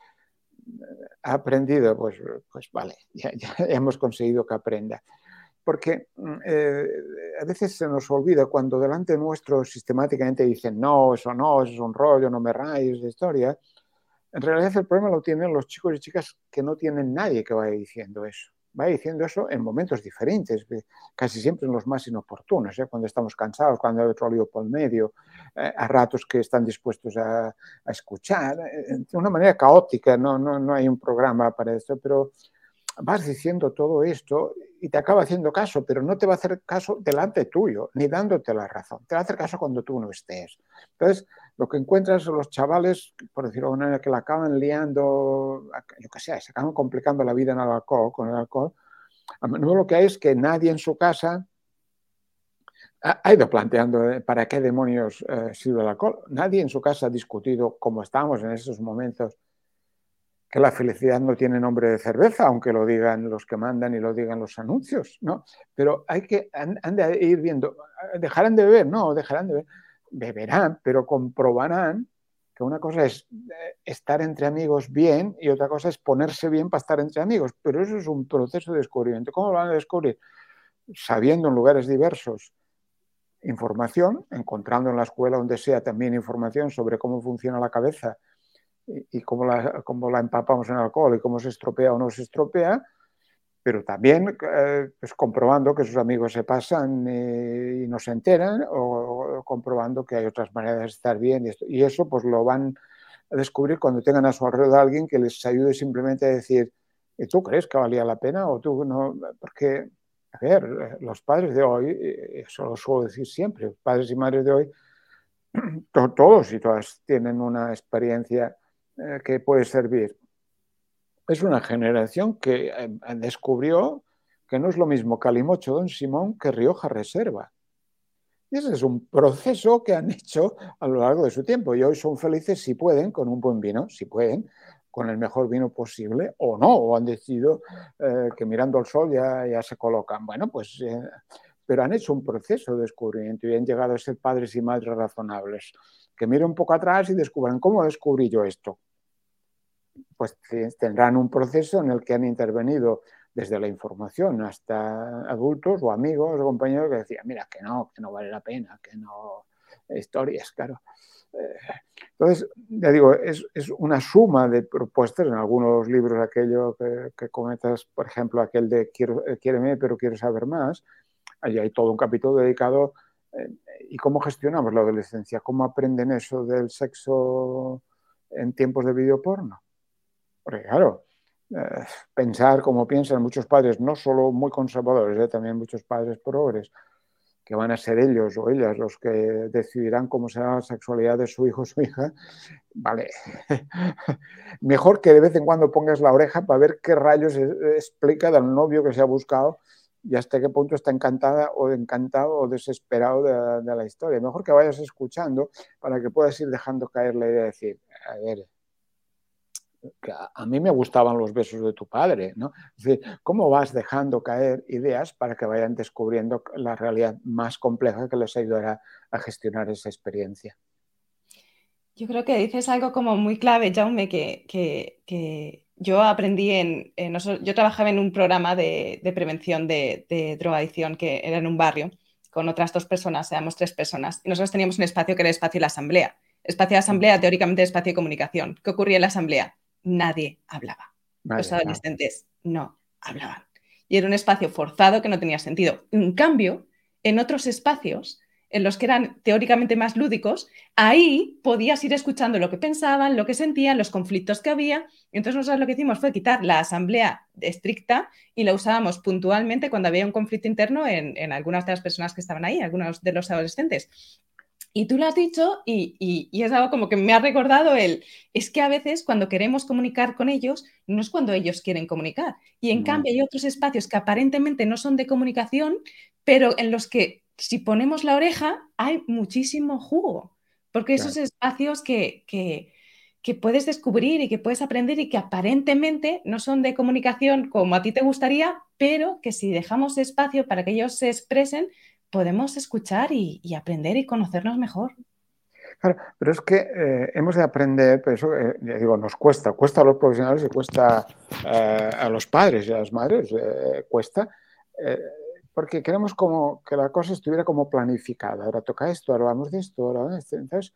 ha aprendido, pues, pues vale, ya, hemos conseguido que aprenda. Porque eh, a veces se nos olvida cuando delante nuestro sistemáticamente dicen, no, eso no, eso es un rollo, no me rayes de historia. En realidad el problema lo tienen los chicos y chicas que no tienen nadie que vaya diciendo eso va diciendo eso en momentos diferentes, casi siempre en los más inoportunos, ¿eh? cuando estamos cansados, cuando hay otro lío por medio, eh, a ratos que están dispuestos a, escuchar, eh, de una manera caótica, no, no, no hay un programa para esto, pero vas diciendo todo esto y te acaba haciendo caso, pero no te va a hacer caso delante tuyo, ni dándote la razón. Te va a hacer caso cuando tú no estés. Entonces, lo que encuentras son los chavales, por decirlo de una manera, que la acaban liando, yo que sé, se acaban complicando la vida en el alcohol, con el alcohol. A menudo lo que hay es que nadie en su casa ha ido planteando eh, para qué demonios eh, sirve el alcohol. Nadie en su casa ha discutido, como estamos en esos momentos, que la felicidad no tiene nombre de cerveza, aunque lo digan los que mandan y lo digan los anuncios, ¿no? Pero hay que, ir viendo, dejarán de beber, no, dejarán de beber, beberán, pero comprobarán que una cosa es eh, estar entre amigos bien y otra cosa es ponerse bien para estar entre amigos, pero eso es un proceso de descubrimiento. ¿Cómo lo van a descubrir? Sabiendo en lugares diversos información, encontrando en la escuela donde sea también información sobre cómo funciona la cabeza y, cómo, la, cómo, la, empapamos en alcohol y cómo se estropea o no se estropea, pero también eh, pues comprobando que sus amigos se pasan y no se enteran o, comprobando que hay otras maneras de estar bien y, esto, y, eso pues lo van a descubrir cuando tengan a su alrededor a alguien que les ayude simplemente a decir ¿y tú crees que valía la pena o tú no? Porque, a ver, los padres de hoy, eso lo suelo decir siempre, padres y madres de hoy, todos y todas tienen una experiencia eh, que puede servir. Es una generación que eh, descubrió que no es lo mismo Calimocho Don Simón que Rioja Reserva. Y ese es un proceso que han hecho a lo largo de su tiempo. Y hoy son felices si pueden, con un buen vino, si pueden, con el mejor vino posible, o no, o han decidido eh, que mirando al sol ya, ya se colocan. Bueno, pues, pero han hecho un proceso de descubrimiento y han llegado a ser padres y madres razonables, que miren un poco atrás y descubran cómo descubrí yo esto pues tendrán un proceso en el que han intervenido desde la información hasta adultos o amigos o compañeros que decían, mira, que no, que no vale la pena, que no, historias, claro. Eh, entonces, ya digo, es, una suma de propuestas en algunos libros, aquello que, que comentas, por ejemplo, aquel de quiero, eh, Quiéreme, pero quiero saber más. Allí hay todo un capítulo dedicado eh, y cómo gestionamos la adolescencia, cómo aprenden eso del sexo en tiempos de videoporno. Porque claro, eh, pensar como piensan muchos padres, no solo muy conservadores, eh, también muchos padres progres, que van a ser ellos o ellas los que decidirán cómo será la sexualidad de su hijo o su hija, vale. Mejor que de vez en cuando pongas la oreja para ver qué rayos explica del novio que se ha buscado y hasta qué punto está encantada o encantado o desesperado de, de la historia. Mejor que vayas escuchando para que puedas ir dejando caer la idea de decir, a ver, que a mí me gustaban los besos de tu padre, ¿no? Es decir, ¿cómo vas dejando caer ideas para que vayan descubriendo la realidad más compleja que les ayudará a gestionar esa experiencia? Yo creo que dices algo como muy clave, Jaume, que, que, yo aprendí en, Yo trabajaba en un programa de, prevención de, de, drogadicción que era en un barrio con otras dos personas, éramos tres personas, y nosotros teníamos un espacio que era el espacio de la asamblea. Espacio de asamblea, teóricamente, espacio de comunicación. ¿Qué ocurría en la asamblea? Nadie hablaba. Los adolescentes no hablaban. y era un espacio forzado que no tenía sentido. En cambio, en otros espacios en los que eran teóricamente más lúdicos, ahí podías ir escuchando lo que pensaban, lo que sentían, los conflictos que había. Entonces nosotros lo que hicimos fue quitar la asamblea estricta y la usábamos puntualmente cuando había un conflicto interno en, en algunas de las personas que estaban ahí, algunos de los adolescentes. Y tú lo has dicho y, es algo como que me ha recordado el, es que a veces cuando queremos comunicar con ellos, no es cuando ellos quieren comunicar. Y en cambio hay otros espacios que aparentemente no son de comunicación, pero en los que si ponemos la oreja hay muchísimo jugo, porque esos espacios que, que, que puedes descubrir y que puedes aprender y que aparentemente no son de comunicación como a ti te gustaría, pero que si dejamos espacio para que ellos se expresen, podemos escuchar y, aprender y conocernos mejor. Claro, pero es que eh, hemos de aprender, pero eso, eh, digo, nos cuesta, cuesta a los profesionales y cuesta eh, a los padres y a las madres, cuesta, porque queremos como que la cosa estuviera como planificada. Ahora toca esto, ahora vamos de esto, ahora de esto. Entonces,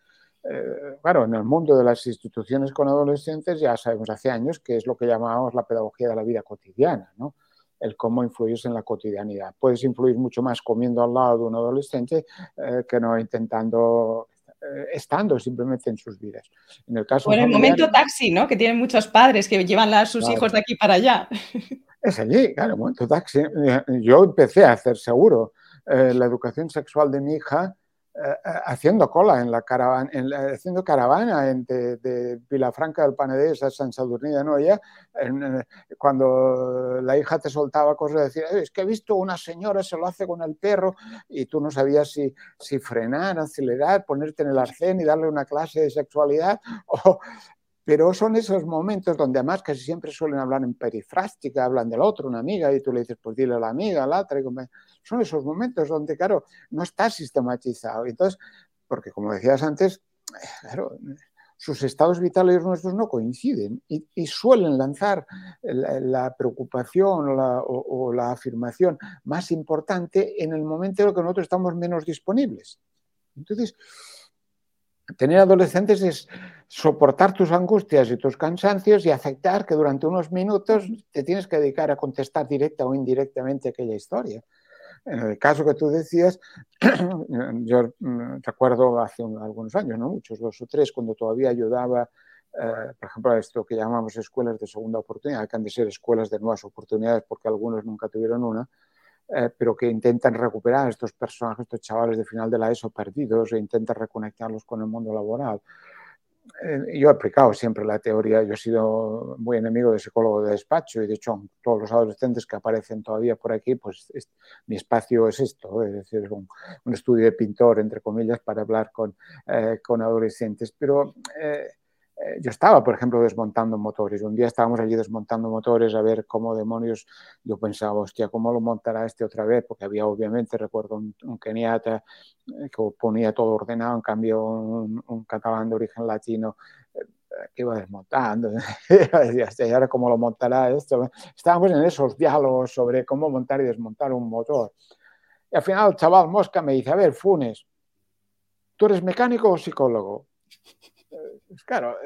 claro, en el mundo de las instituciones con adolescentes ya sabemos hace años que es lo que llamamos la pedagogía de la vida cotidiana, ¿no? El cómo influyes en la cotidianidad. Puedes influir mucho más comiendo al lado de un adolescente eh, que no intentando eh, estando simplemente en sus vidas. En el caso el momento taxi, ¿no? Que tienen muchos padres que llevan a sus hijos de aquí para allá. Es allí, claro, el momento taxi. Eh, yo empecé a hacer seguro la educación sexual de mi hija haciendo cola en la caravana, haciendo caravana de, de, Vilafranca del Panedés a San Sadurní de Noia, cuando la hija te soltaba cosas, decía, es que he visto una señora, se lo hace con el perro, y tú no sabías si, si frenar, acelerar, ponerte en el arcén y darle una clase de sexualidad, o, pero son esos momentos donde además casi siempre suelen hablar en perifrástica, hablan del otro, una amiga, y tú le dices, pues dile a la amiga, a la otra. Son esos momentos donde, claro, no está sistematizado. Entonces, porque como decías antes, claro, sus estados vitales nuestros no coinciden y, suelen lanzar la, preocupación o la, o la, afirmación más importante en el momento en el que nosotros estamos menos disponibles. Entonces, tener adolescentes es soportar tus angustias y tus cansancios y aceptar que durante unos minutos te tienes que dedicar a contestar directa o indirectamente aquella historia. En el caso que tú decías, yo mm, recuerdo hace algunos años, no muchos, dos o tres, cuando todavía ayudaba, eh, por ejemplo, a esto que llamamos escuelas de segunda oportunidad, que han de ser escuelas de nuevas oportunidades porque algunos nunca tuvieron una, eh, pero que intentan recuperar estos personajes, estos chavales de final de la ESO perdidos e intentan reconectarlos con el mundo laboral. Eh, yo he aplicado siempre la teoría, yo he sido muy enemigo de psicólogo de despacho y de hecho todos los adolescentes que aparecen todavía por aquí, pues mi espacio es esto, es decir, un, un, estudio de pintor, entre comillas, para hablar con, eh, con adolescentes. Pero eh, yo estaba, por ejemplo, desmontando motores. Un día estábamos allí desmontando motores a ver cómo demonios. Yo pensaba, hostia, ¿cómo lo montará este otra vez? Porque había, obviamente, recuerdo un, keniata eh, que ponía todo ordenado, en cambio, un, catalán de origen latino eh, que iba desmontando. y ahora cómo lo montará esto. Estábamos en esos diálogos sobre cómo montar y desmontar un motor. Y al final el chaval Mosca me dice, a ver, Funes, ¿tú eres mecánico o psicólogo? Pues claro,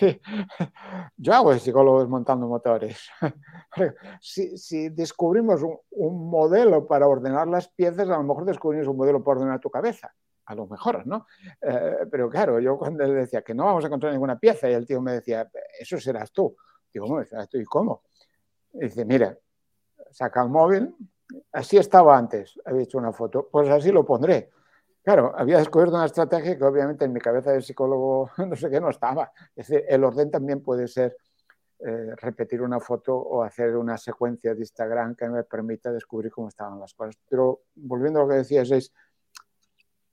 eh, yo hago de psicólogo desmontando motores. Si, descubrimos un, modelo para ordenar las piezas, a lo mejor descubrimos un modelo para ordenar tu cabeza. A lo mejor, ¿no? Eh, pero claro, yo cuando le decía que no vamos a encontrar ninguna pieza y el tío me decía, eso serás tú. Digo, ¿cómo serás tú? ¿Y cómo? Y dice, mira, saca el móvil, así estaba antes, había hecho una foto, pues así lo pondré. Claro, había descubierto una estrategia que obviamente en mi cabeza de psicólogo no sé qué no estaba. Es decir, el orden también puede ser eh, repetir una foto o hacer una secuencia de Instagram que me permita descubrir cómo estaban las cosas. Pero volviendo a lo que decías, es,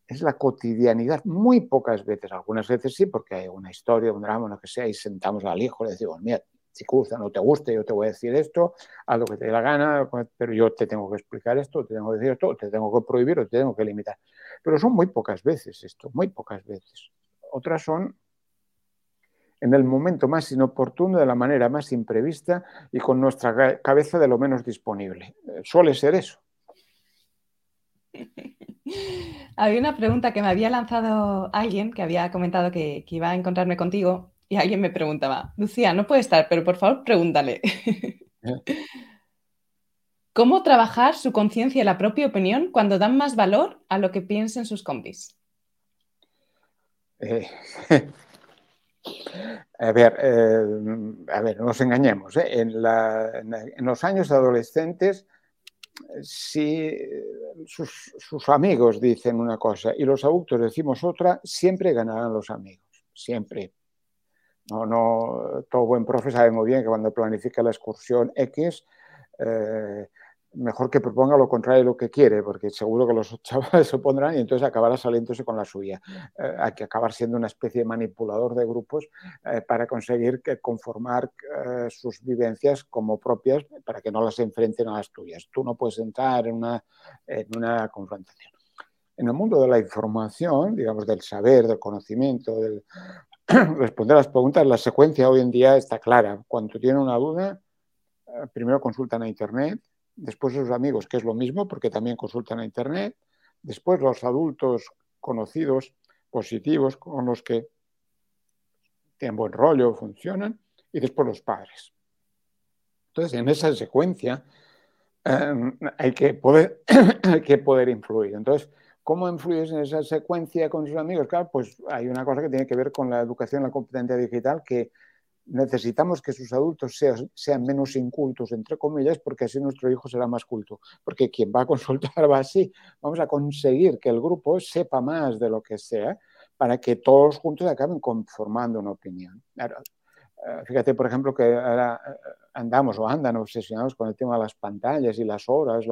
es la cotidianidad. Muy pocas veces, algunas veces sí, porque hay una historia, un drama, lo que sea, y sentamos al hijo y le decimos, mira, si gusta, no te guste, yo te voy a decir esto, haz lo que te dé la gana, pero yo te tengo que explicar esto, te tengo que decir esto, te tengo que prohibir o te tengo que limitar. Pero son muy pocas veces esto, muy pocas veces. Otras son en el momento más inoportuno, de la manera más imprevista y con nuestra cabeza de lo menos disponible. Eh, suele ser eso. Había una pregunta que me había lanzado alguien que había comentado que iba a encontrarme contigo y alguien me preguntaba, Lucía, no puede estar, pero por favor pregúntale. ¿Cómo trabajar su conciencia y la propia opinión cuando dan más valor a lo que piensen sus compis? Eh, a ver, eh, a ver, no nos engañemos. ¿eh? En, los años adolescentes, si sus, amigos dicen una cosa y los adultos decimos otra, siempre ganarán los amigos, siempre. No, no, todo buen profe sabe muy bien que cuando planifica la excursión X, mejor que proponga lo contrario de lo que quiere, porque seguro que los chavales se opondrán y entonces acabará saliéndose con la suya. Eh, hay que acabar siendo una especie de manipulador de grupos eh, para conseguir que conformar eh, sus vivencias como propias para que no las enfrenten a las tuyas. Tú no puedes entrar en una, en una confrontación. En el mundo de la información, digamos, del saber, del conocimiento, del responder las preguntas, la secuencia hoy en día está clara. Cuando tiene una duda, primero consultan a Internet, después sus amigos, que es lo mismo porque también consultan a Internet, después los adultos conocidos, positivos, con los que tienen buen rollo, funcionan, y después los padres. Entonces, en esa secuencia poder, hay que poder influir. Entonces, ¿cómo influyes en esa secuencia con sus amigos? Claro, pues hay una cosa que tiene que ver con la educación, la competencia digital, que necesitamos que sus adultos sean, menos incultos, entre comillas, porque así nuestro hijo será más culto. Porque quien va a consultar va así. Vamos a conseguir que el grupo sepa más de lo que sea para que todos juntos acaben conformando una opinión. Eh, fíjate, por ejemplo, que ahora eh, andamos o andan obsesionados con el tema de las pantallas y las horas,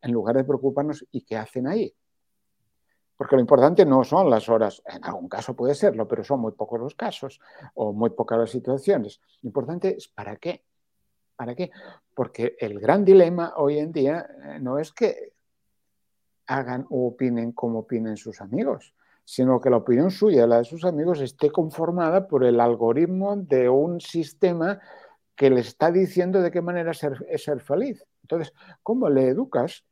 en lugar de preocuparnos, ¿y qué hacen ahí? Porque lo importante no son las horas, en algún caso puede serlo, pero son muy pocos los casos o muy pocas las situaciones. Lo importante es para qué. ¿Para qué? Porque el gran dilema hoy en día eh, no es que hagan o opinen como opinen sus amigos, sino que la opinión suya, la de sus amigos, esté conformada por el algoritmo de un sistema que le está diciendo de qué manera ser, es ser feliz. Entonces, ¿cómo le educas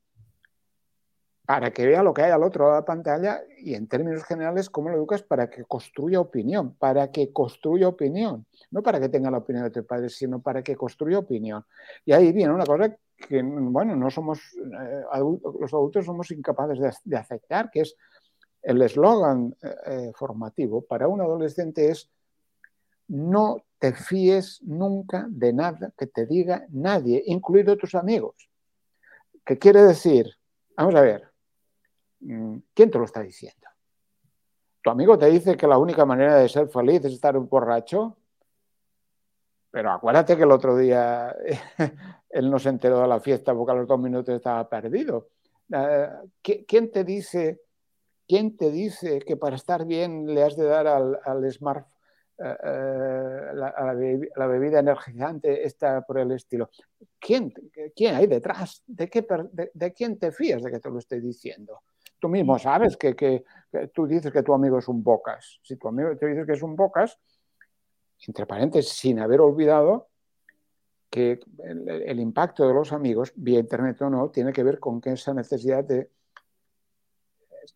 para que vea lo que hay al otro lado de la pantalla y en términos generales cómo lo educas para que construya opinión, para que construya opinión, no para que tenga la opinión de tu padre, sino para que construya opinión. Y ahí viene una cosa que, bueno, no somos, eh, los adultos somos incapaces de, aceptar, que es el eslogan eh, eh, formativo para un adolescente es no te fíes nunca de nada que te diga nadie, incluido tus amigos. ¿Qué quiere decir? Vamos a ver, ¿quién te lo está diciendo? ¿Tu amigo te dice que la única manera de ser feliz es estar un borracho? Pero acuérdate que el otro día él no se enteró de la fiesta porque a los dos minutos estaba perdido. Eh, ¿Quién te dice, quién te dice que para estar bien le has de dar al, al smart eh, eh, la, bebida energizante está por el estilo. ¿Quién, quién hay detrás? ¿De, de, quién te fías de que te lo estoy diciendo? Tú mismo sabes que, tú dices que tu amigo es un bocas. Si tu amigo te dice que es un bocas, entre paréntesis, sin haber olvidado que el, impacto de los amigos, vía internet o no, tiene que ver con que esa necesidad de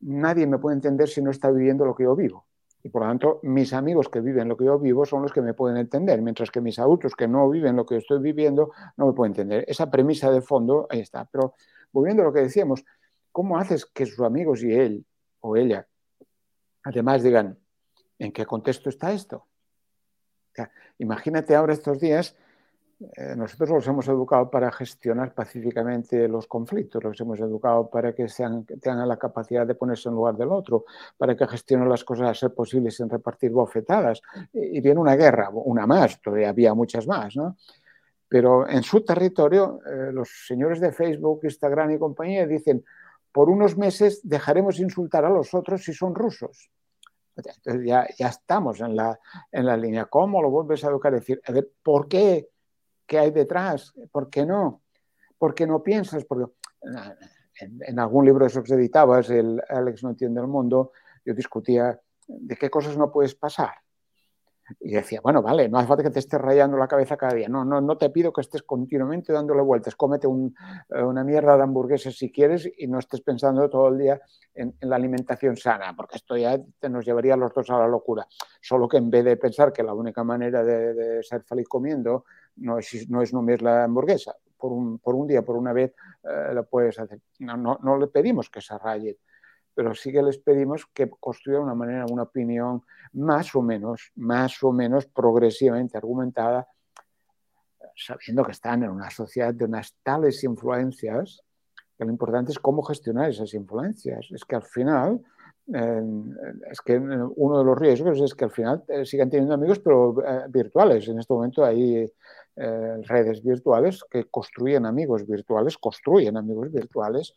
nadie me puede entender si no está viviendo lo que yo vivo. Y por lo tanto, mis amigos que viven lo que yo vivo son los que me pueden entender, mientras que mis adultos que no viven lo que yo estoy viviendo no me pueden entender. Esa premisa de fondo, ahí está. Pero volviendo a lo que decíamos, ¿Cómo haces que sus amigos y él o ella además digan, ¿en qué contexto está esto? imagínate ahora estos días, eh, nosotros los hemos educado para gestionar pacíficamente los conflictos, los hemos educado para que, sean, tengan la capacidad de ponerse en lugar del otro, para que gestionen las cosas a ser posibles sin repartir bofetadas. Y, viene una guerra, una más, todavía había muchas más, ¿no? Pero en su territorio, eh, los señores de Facebook, Instagram y compañía dicen, por unos meses dejaremos insultar a los otros si son rusos. Entonces ya, ya estamos en la, en la, línea. ¿Cómo lo vuelves a educar? Decir, a ver, ¿por qué? ¿Qué hay detrás? ¿Por qué no? ¿Por qué no piensas? Porque en, algún libro de esos editabas, el Alex no entiende el mundo, yo discutía de qué cosas no puedes pasar. Y decía, bueno, vale, no hace falta que te estés rayando la cabeza cada día. No, no, no te pido que estés continuamente dándole vueltas. Cómete eh, una mierda de hamburguesas si quieres y no estés pensando todo el día en, la alimentación sana, porque esto ya te nos llevaría a los dos a la locura. Solo que en vez de pensar que la única manera de, ser feliz comiendo no es, no es la hamburguesa, por un, por un día, por una vez, eh, lo puedes hacer. No, no, no, le pedimos que se rayen, pero sí que les pedimos que construyan una manera, una opinión más o menos, más o menos progresivamente argumentada, sabiendo que están en una sociedad de unas tales influencias, que lo importante es cómo gestionar esas influencias. Es que al final es que uno de los riesgos es que al final eh, sigan teniendo amigos, pero eh, virtuales. En este momento hay eh, redes virtuales que construyen amigos virtuales, construyen amigos virtuales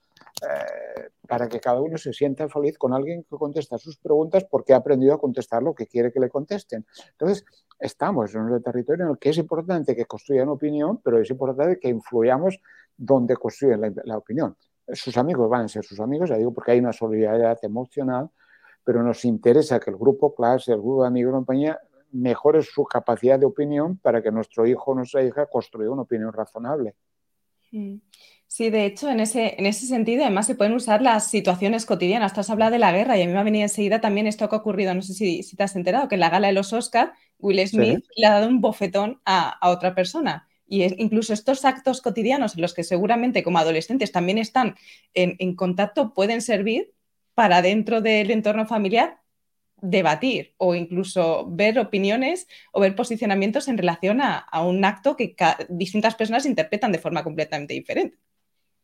para que cada uno se sienta feliz con alguien que contesta sus preguntas porque ha aprendido a contestar lo que quiere que le contesten. Entonces, estamos en un territorio en el que es importante que construyan opinión, pero es importante que influyamos donde construyen la, la opinión sus amigos van a ser sus amigos, ya digo, porque hay una solidaridad emocional, pero nos interesa que el grupo clase, el grupo de amigos de compañía, mejore su capacidad de opinión para que nuestro hijo o nuestra hija construya una opinión razonable. Sí, de hecho, en ese, en ese sentido, además se pueden usar las situaciones cotidianas. Tú has hablado de la guerra y a mí me ha venido enseguida también esto que ha ocurrido, no sé si, si te has enterado, que en la gala de los Oscars, Will Smith le ha dado un bofetón a, a otra persona. Y incluso estos actos cotidianos en los que seguramente como adolescentes también están en, contacto pueden servir para dentro del entorno familiar debatir o incluso ver opiniones o ver posicionamientos en relación a, un acto que distintas personas interpretan de forma completamente diferente.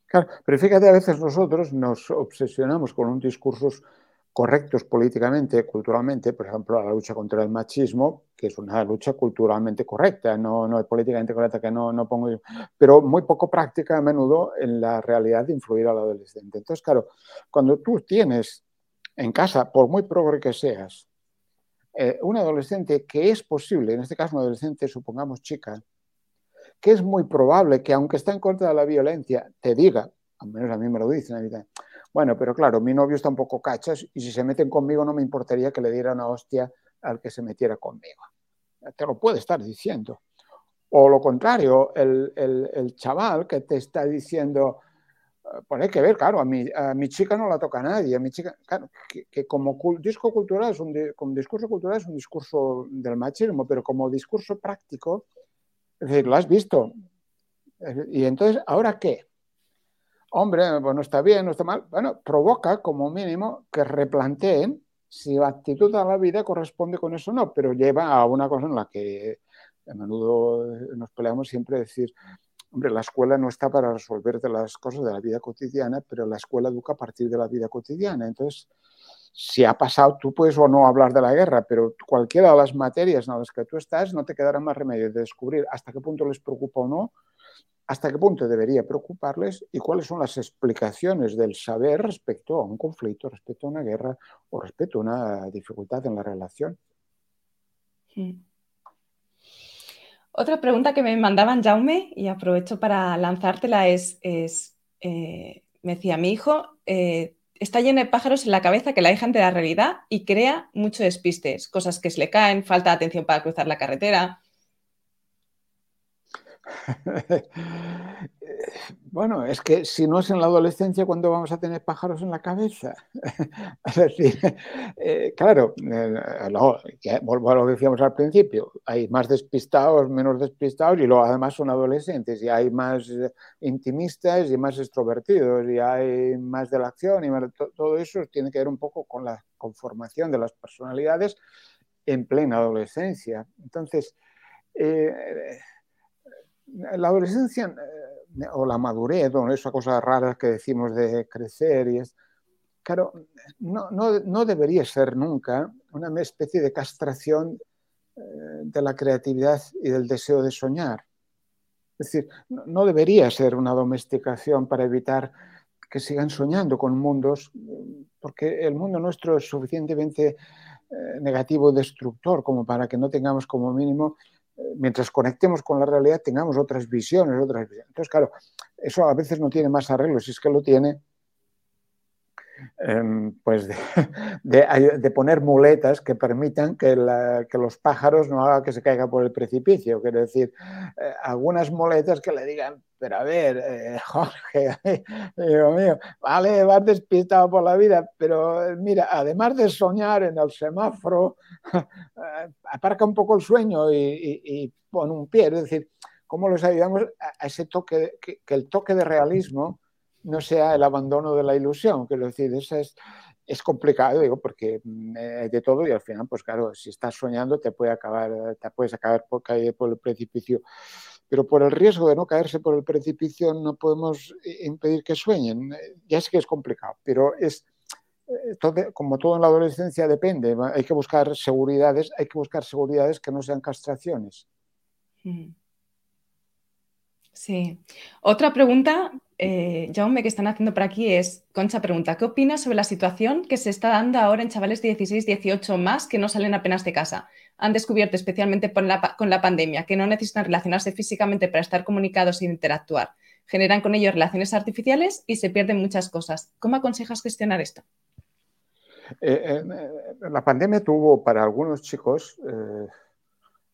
Claro, pero fíjate, a veces nosotros nos obsesionamos con un discurso correctos políticamente, culturalmente, por ejemplo, la lucha contra el machismo, que es una lucha culturalmente correcta, no, no es políticamente correcta, que no, no pongo pero muy poco práctica a menudo en la realidad de influir al adolescente. Entonces, claro, cuando tú tienes en casa, por muy progre que seas, eh, un adolescente que es posible, en este caso un adolescente, supongamos chica, que es muy probable que aunque está en contra de la violencia, te diga, al menos a mí me lo dicen, bueno, pero claro, mi novio está un poco cachas y si se meten conmigo no me importaría que le diera una hostia al que se metiera conmigo. Te lo puede estar diciendo. O lo contrario, el, chaval que te está diciendo, eh, pues hay que ver, claro, a mi, a mi chica no la toca nadie, a mi chica, claro, que, como disco cultural es un, como discurso cultural es un discurso del machismo, pero como discurso práctico, es decir, lo has visto. Y entonces, ¿ahora qué? Hombre, pues no está bien, no está mal, bueno, provoca como mínimo que replanteen si la actitud a la vida corresponde con eso o no, pero lleva a una cosa en la que a menudo nos peleamos siempre decir, hombre, la escuela no está para resolver las cosas de la vida cotidiana, pero la escuela educa a partir de la vida cotidiana. Entonces, si ha pasado, tú puedes o no hablar de la guerra, pero cualquiera de las materias en las que tú estás no te quedará más remedio de descubrir hasta qué punto les preocupa o no hasta qué punto debería preocuparles y cuáles son las explicaciones del saber respecto a un conflicto, respecto a una guerra o respecto a una dificultad en la relación. Otra pregunta que me mandaban Jaume, y aprovecho para lanzártela, es, eh, me decía, mi hijo eh, está lleno de pájaros en la cabeza que la dejan de la realidad y crea mucho despistes, cosas que se le caen, falta de atención para cruzar la carretera, Bueno, es que si no es en la adolescencia, ¿cuándo vamos a tener pájaros en la cabeza? es decir, eh, claro, eh, vuelvo a lo que decíamos al principio, hay más despistados, menos despistados, y luego además son adolescentes, y hay más eh, intimistas y más extrovertidos, y hay más de la acción, y todo eso tiene que ver un poco con la conformación de las personalidades en plena adolescencia. Entonces, la adolescencia eh, o la madurez, o esa cosa rara que decimos de crecer y es, claro, no, no, no debería ser nunca una especie de castración eh, de la creatividad y del deseo de soñar. Es decir, no debería ser una domesticación para evitar que sigan soñando con mundos, porque el mundo nuestro es suficientemente eh, negativo, destructor, como para que no tengamos como mínimo mientras conectemos con la realidad, tengamos otras visiones, otras visiones. Entonces, claro, eso a veces no tiene más arreglo, si es que lo tiene, em, pues de, poner muletas que permitan que, los pájaros no hagan que se caiga por el precipicio. Quiero decir, eh, algunas muletas que le digan, pero a ver, eh, Jorge, Dios mío, vale, vas despistado por la vida, pero eh, mira, además de soñar en el semáforo, aparca un poco el sueño y, pon un pie. Es decir, ¿Cómo los ayudamos a, ese toque, que, el toque de realismo no sea el abandono de la ilusión? Quiero decir, eso es, es complicado, digo, porque mm, hay de todo y al final, pues claro, si estás soñando te puede acabar, te puedes acabar por caer por el precipicio. Pero por el riesgo de no caerse por el precipicio no podemos impedir que sueñen. Ya sé que es complicado, pero es como todo en la adolescencia depende, hay que buscar seguridades, hay que buscar seguridades que no sean castraciones. Mm. Sí. Otra pregunta, eh, Jaume, que están haciendo por aquí es, Concha pregunta, ¿qué opinas sobre la situación que se está dando ahora en chavales de 16, 18 más que no salen apenas de casa? Han descubierto, especialmente con la pandemia, que no necesitan relacionarse físicamente para estar comunicados e interactuar. Generan con ellos relaciones artificiales y se pierden muchas cosas. ¿Cómo aconsejas gestionar esto? Eh, eh, la pandemia tuvo para algunos chicos eh,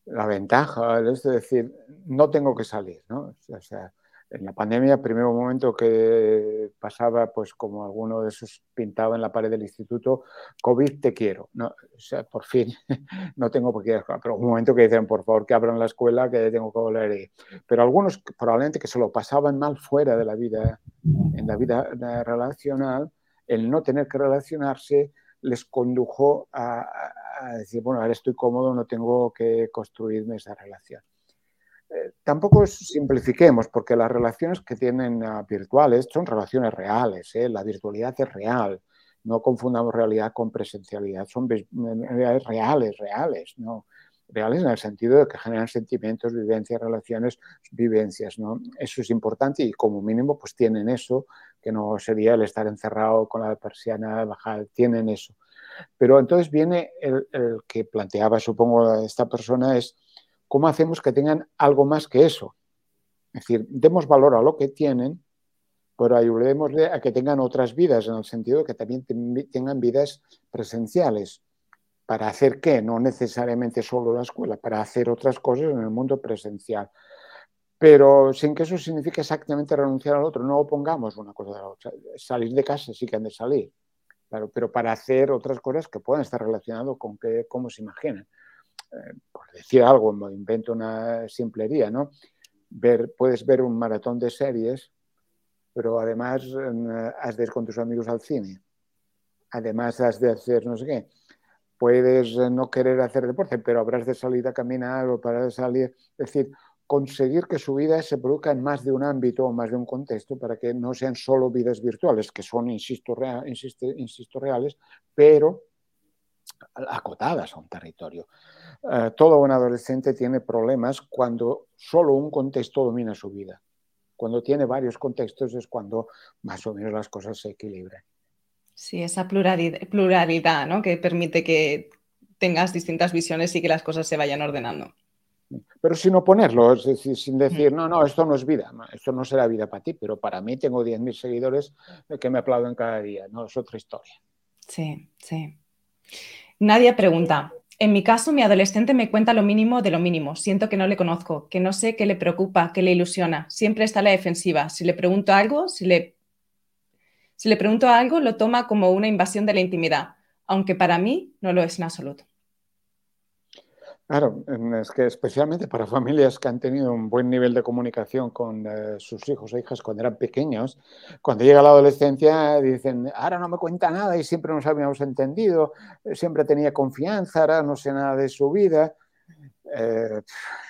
la ventaja, es decir, no tengo que salir, ¿no? O sea, en la pandemia, primer momento que pasaba, pues como alguno de esos pintaba en la pared del instituto, COVID te quiero, ¿no? O sea, por fin, no tengo por qué, pero un momento que dicen, por favor, que abran la escuela, que tengo que volver. Pero algunos probablemente que se lo pasaban mal fuera de la vida, en la vida relacional, el no tener que relacionarse, les condujo a, decir, bueno, ahora estoy cómodo, no tengo que construirme esa relación. Eh, tampoco simplifiquemos, porque las relaciones que tienen ah, virtuales son relaciones reales, ¿eh? la virtualidad es real, no confundamos realidad con presencialidad, son realidades reales, reales, ¿no? Reales en el sentido de que generan sentimientos, vivencias, relaciones, vivencias, ¿no? Eso es importante y como mínimo pues tienen eso, que no sería el estar encerrado con la persiana bajada, tienen eso. Pero entonces viene el, que planteaba, supongo, esta persona es cómo hacemos que tengan algo más que eso. Es decir, demos valor a lo que tienen, pero ayudémosle a que tengan otras vidas, en el sentido de que también tengan vidas presenciales ¿Para hacer qué? No necesariamente solo la escuela, para hacer otras cosas en el mundo presencial. Pero sin que eso signifique exactamente renunciar al otro, no opongamos una cosa a la otra. Salir de casa sí que han de salir, pero, pero para hacer otras cosas que puedan estar relacionadas con que, cómo se imaginan. Eh, por decir algo, me invento una simplería, ¿no? Ver, puedes ver un maratón de series, pero además eh, has de ir con tus amigos al cine. Además has de hacer no sé qué puedes eh, no querer hacer deporte, pero habrás de salir a caminar o para salir. Es decir, conseguir que su vida se produzca en más de un ámbito o más de un contexto para que no sean solo vidas virtuales, que son, insisto, reales, pero acotadas a un territorio. Eh, todo un adolescente tiene problemas cuando solo un contexto domina su vida. Cuando tiene varios contextos es cuando más o menos las cosas se equilibran. Sí, esa pluralidad, ¿no? que permite que tengas distintas visiones y que las cosas se vayan ordenando. Pero sin oponerlo, es decir, sin decir, no, no, esto no es vida, esto no será vida para ti, pero para mí tengo 10.000 seguidores que me aplauden cada día, no es otra historia. Sí, sí. Nadie pregunta, en mi caso, mi adolescente me cuenta lo mínimo de lo mínimo. Siento que no le conozco, que no sé qué le preocupa, qué le ilusiona. Siempre está a la defensiva. Si le pregunto algo, si le si le pregunto algo, lo toma como una invasión de la intimidad, aunque para mí no lo es en absoluto. Claro, es que especialmente para familias que han tenido un buen nivel de comunicación con eh, sus hijos e hijas cuando eran pequeños, cuando llega la adolescencia dicen, ahora no me cuenta nada y siempre nos habíamos entendido, siempre tenía confianza, ahora no sé nada de su vida. Eh,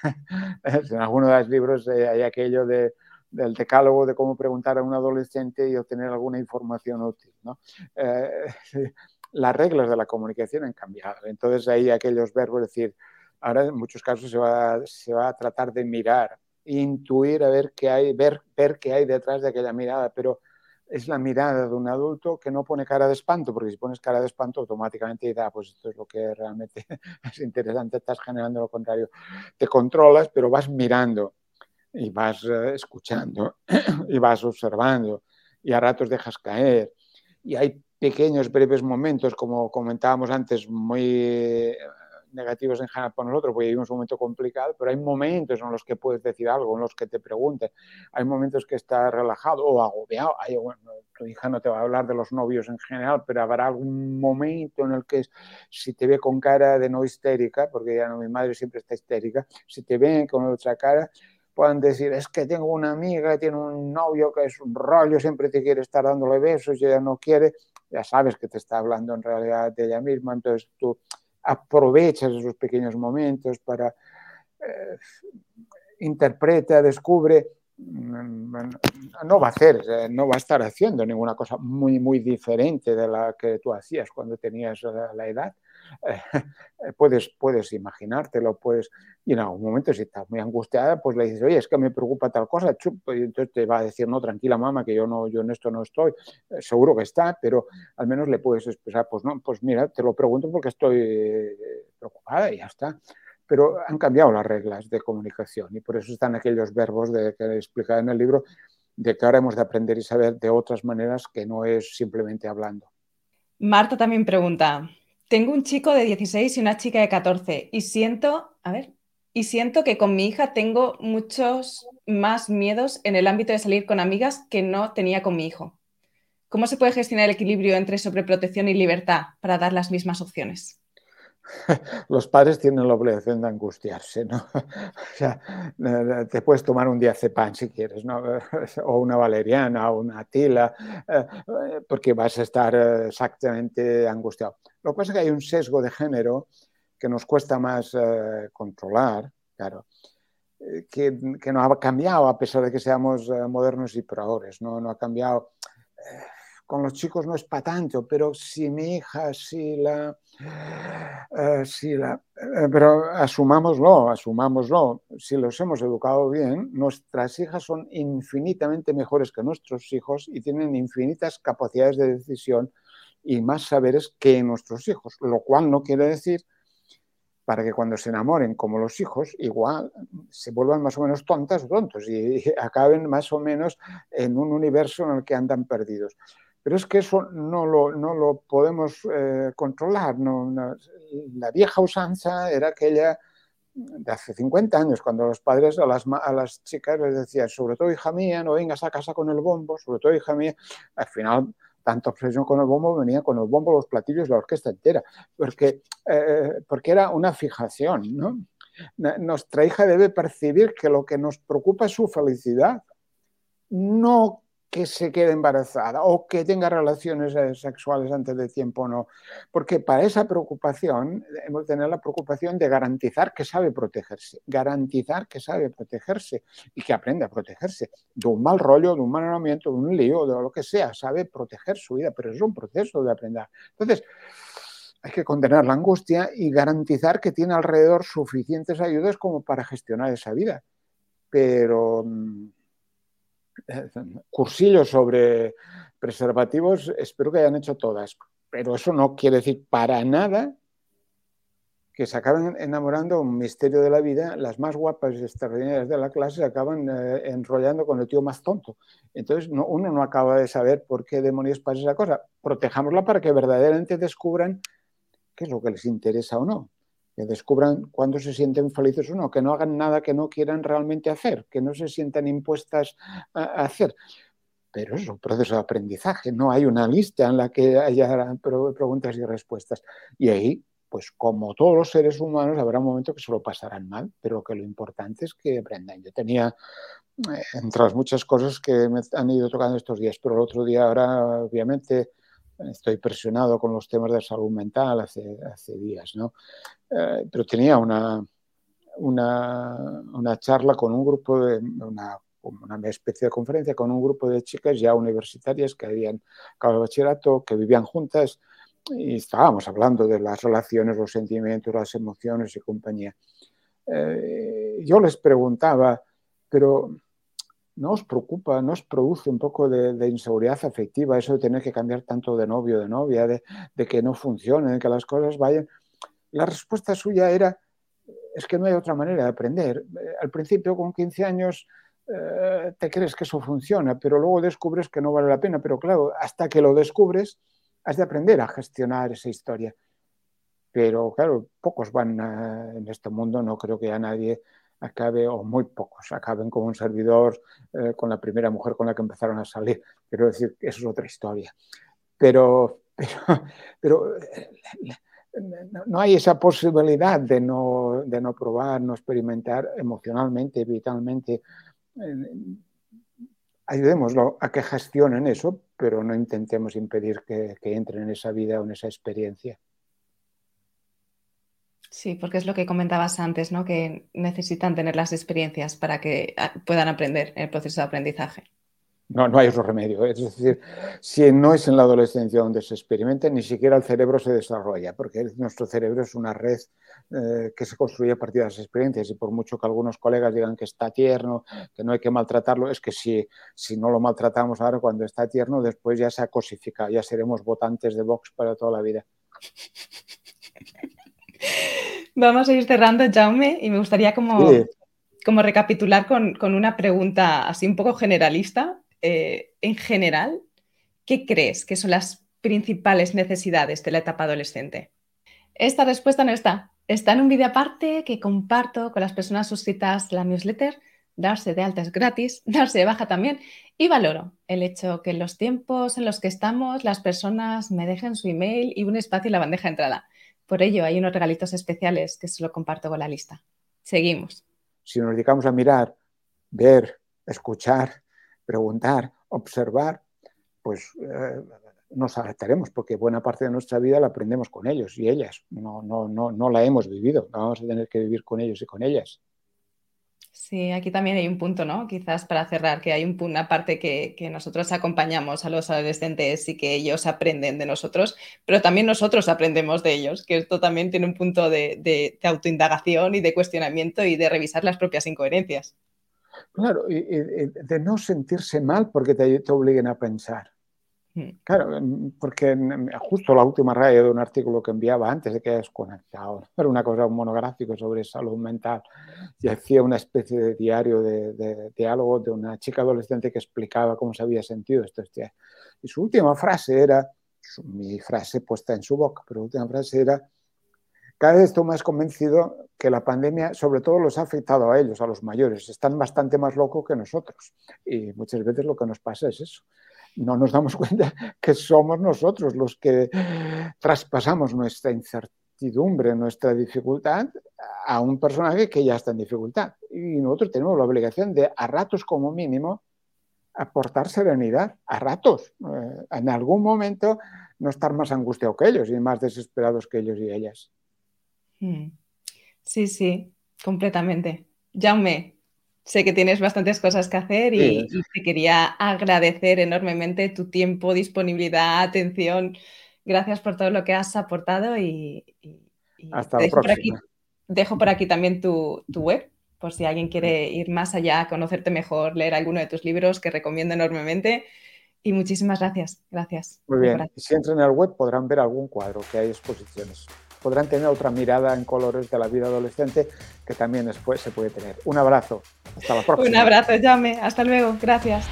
en algunos de los libros hay aquello de del decálogo de cómo preguntar a un adolescente y obtener alguna información útil. Eh, las reglas de la comunicación han cambiado. Entonces ahí aquellos verbos, decir, ahora en muchos casos se va, a tratar de mirar, intuir a ver qué hay, ver, ver qué hay detrás de aquella mirada, pero es la mirada de un adulto que no pone cara de espanto, porque si pones cara de espanto automáticamente da, ah, pues esto es lo que realmente es interesante, estás generando lo contrario. Te controlas, pero vas mirando y vas eh, escuchando y vas observando y a ratos dejas caer. Y hay pequeños, breves momentos, como comentábamos antes, muy eh, negativos en general para nosotros, porque vivimos un momento complicado, pero hay momentos en los que puedes decir algo, en los que te pregunten. Hay momentos que estás relajado o agobiado. tu hija no te va a hablar de los novios en general, pero habrá algún momento en el que si te ve con cara de no histérica, porque ya no, mi madre siempre está histérica, si te ve con otra cara, puedan decir, es que tengo una amiga, tiene un novio que es un rollo, siempre te quiere estar dándole besos y ella no quiere, ya sabes que te está hablando en realidad de ella misma, entonces tú aprovechas esos pequeños momentos para eh, interpreta, descubre, mm, no va a hacer, no va a estar haciendo ninguna cosa muy, muy diferente de la que tú hacías cuando tenías la edad. puedes, puedes imaginártelo, puedes, y en algún momento si estás muy angustiada, pues le dices, oye, es que me preocupa tal cosa, y entonces te va a decir, no, tranquila mamá, que yo, no, yo en esto no estoy, eh, seguro que está, pero al menos le puedes expresar, pues no, pues mira, te lo pregunto porque estoy eh, preocupada y ya está. Pero han cambiado las reglas de comunicación y por eso están aquellos verbos de, que explicado en el libro de que ahora hemos de aprender y saber de otras maneras que no es simplemente hablando. Marta también pregunta, tengo un chico de 16 y una chica de 14 y siento, a ver, y siento que con mi hija tengo muchos más miedos en el ámbito de salir con amigas que no tenía con mi hijo. ¿Cómo se puede gestionar el equilibrio entre sobreprotección y libertad para dar las mismas opciones? los padres tienen la obligación de angustiarse, ¿no? O sea, eh, te puedes tomar un diazepam si quieres, ¿no? O una valeriana o una tila, eh, porque vas a estar eh, exactamente angustiado. Lo que pasa es que hay un sesgo de género que nos cuesta más controlar, claro, que, que, no ha cambiado a pesar de que seamos modernos y progres, ¿no? No ha cambiado con los chicos no es para tanto, pero si mi hija, si la... Eh, si la eh, pero asumámoslo, asumámoslo. Si los hemos educado bien, nuestras hijas son infinitamente mejores que nuestros hijos y tienen infinitas capacidades de decisión y más saberes que nuestros hijos, lo cual no quiere decir para que cuando se enamoren como los hijos, igual se vuelvan más o menos tontas o tontos y acaben más o menos en un universo en el que andan perdidos. Pero es que eso no lo, no lo podemos eh, controlar. La vieja usanza era aquella de hace 50 años, cuando los padres a las, a las chicas les decían, sobre todo hija mía, no vengas a casa con el bombo, sobre todo hija mía, al final tanta obsesión con el bombo venía con el bombo, los platillos, la orquesta entera, porque, eh, porque era una fijación, ¿no? Nuestra hija debe percibir que lo que nos preocupa es su felicidad, no que se quede embarazada o que tenga relaciones eh, sexuales antes de tiempo o no. Porque para esa preocupación hemos de tener la preocupación de garantizar que sabe protegerse, garantizar que sabe protegerse y que aprende a protegerse de un mal rollo, de un mal enamoramiento, de un lío, de lo que sea, sabe proteger su vida, pero es un proceso de aprender. Entonces, hay que contener la angustia y garantizar que tiene alrededor suficientes ayudas como para gestionar esa vida. Pero mm, cursillos sobre preservativos, espero que hayan hecho todas, pero eso no quiere decir para nada que se acaben enamorando un misterio de la vida, las más guapas y extraordinarias de la clase se acaban eh, enrollando con el tío más tonto. Entonces uno no acaba de saber por qué demonios pasa esa cosa. Protejámosla para que verdaderamente descubran qué es lo que les interesa o no que descubran cuándo se sienten felices o no, que no hagan nada que no quieran realmente hacer, que no se sientan impuestas a hacer. Pero es un proceso de aprendizaje, no hay una lista en la que haya preguntas y respuestas. Y ahí, pues como todos los seres humanos, habrá un momento que se lo pasarán mal, pero que lo importante es que aprendan. Yo tenía, eh, entre las muchas cosas que me han ido tocando estos días, pero el otro día ahora, obviamente, estoy presionado con los temas de salud mental hace, hace días, ¿no? Eh, pero tenía una, una, una, charla con un grupo de una, una especie de conferencia con un grupo de chicas ya universitarias que habían acabado el bachillerato, que vivían juntas y estábamos hablando de las relaciones, los sentimientos, las emociones y compañía. Eh, yo les preguntaba, pero ¿no os preocupa, no os produce un poco de, inseguridad afectiva eso de tener que cambiar tanto de novio, de novia, de, que no funcione, de que las cosas vayan? La respuesta suya era, es que no hay otra manera de aprender. Eh, al principio, con 15 años, eh, te crees que eso funciona, pero luego descubres que no vale la pena. Pero claro, hasta que lo descubres, has de aprender a gestionar esa historia. Pero claro, pocos van en este mundo, no creo que a nadie acabe, o muy pocos, acaben como un servidor eh, con la primera mujer con la que empezaron a salir. Quiero decir, eso es otra historia. Pero, pero, pero no hay esa posibilidad de no, de no probar, no experimentar emocionalmente, vitalmente. Ayudémoslo a que gestionen eso, pero no intentemos impedir que, que entren en esa vida o en esa experiencia. Sí, porque es lo que comentabas antes, ¿no? Que necesitan tener las experiencias para que ah, puedan aprender en el proceso de aprendizaje. No, no hay otro remedio. Es decir, si no es en la adolescencia donde se experimenta, ni siquiera el cerebro se desarrolla, porque nuestro cerebro es una red eh, que se construye a partir de las experiencias. Y por mucho que algunos colegas digan que está tierno, que no hay que maltratarlo, es que si, si no lo maltratamos ahora cuando está tierno, después ya se ha cosificado, ya seremos votantes de Vox para toda la vida. Vamos a ir cerrando, Jaume, y me gustaría como, como recapitular con, con, una pregunta así un poco generalista eh, en general, ¿qué crees que son las principales necesidades de la etapa adolescente? Esta respuesta no está. Está en un vídeo aparte que comparto con las personas suscritas a la newsletter. Darse de alta es gratis, darse de baja también. Y valoro el hecho que en los tiempos en los que estamos las personas me dejen su email y un espacio en la bandeja de entrada. Por ello hay unos regalitos especiales que se lo comparto con la lista. Seguimos. Si nos dedicamos a mirar, ver, escuchar, preguntar, observar, pues eh, nos adaptaremos, porque buena parte de nuestra vida la aprendemos con ellos y ellas. No, no, no, no la hemos vivido, vamos a tener que vivir con ellos y con ellas. Sí, aquí también hay un punto, ¿no? Quizás para cerrar, que hay un, una parte que, nosotros acompañamos a los adolescentes y que ellos aprenden de nosotros, pero también nosotros aprendemos de ellos, que esto también tiene un punto de, de autoindagación y de cuestionamiento y de revisar las propias incoherencias. Claro, y, de no sentirse mal porque te, te obliguen a pensar. Hmm. Claro, porque justo la última raya de un artículo que enviaba antes de que hayas conectado, era una cosa, un monográfico sobre salud mental, y hacía una especie de diario de, diálogo de una chica adolescente que explicaba cómo se había sentido esto. Este, y su última frase era, mi frase puesta en su boca, pero la última frase era, cada vez estoy más convencido que la pandemia sobre todo los ha afectado a ellos, a los mayores. Están bastante más locos que nosotros. Y muchas veces lo que nos pasa es eso. No nos damos cuenta que somos nosotros los que traspasamos nuestra incertidumbre, nuestra dificultad a un personaje que ya está en dificultad. Y nosotros tenemos la obligación de, a ratos como mínimo, aportar serenidad, a ratos. Eh, en algún momento no estar más angustiados que ellos y más desesperados que ellos y ellas. Hmm. Sí, sí, completamente. Jaume, sé que tienes bastantes cosas que hacer y, te quería agradecer enormemente tu tiempo, disponibilidad, atención. Gracias por todo lo que has aportado y, hasta la próxima. aquí, dejo por aquí también tu, web, por si alguien quiere ir más allá, conocerte mejor, leer alguno de tus libros que recomiendo enormemente. Y muchísimas gracias. Gracias. Muy bien. Si entran en el web podrán ver algún cuadro que hay exposiciones podrán tener otra mirada en colores de la vida adolescente que también después se puede tener. Un abrazo. Hasta la próxima. Un abrazo, llame. Hasta luego. Gracias.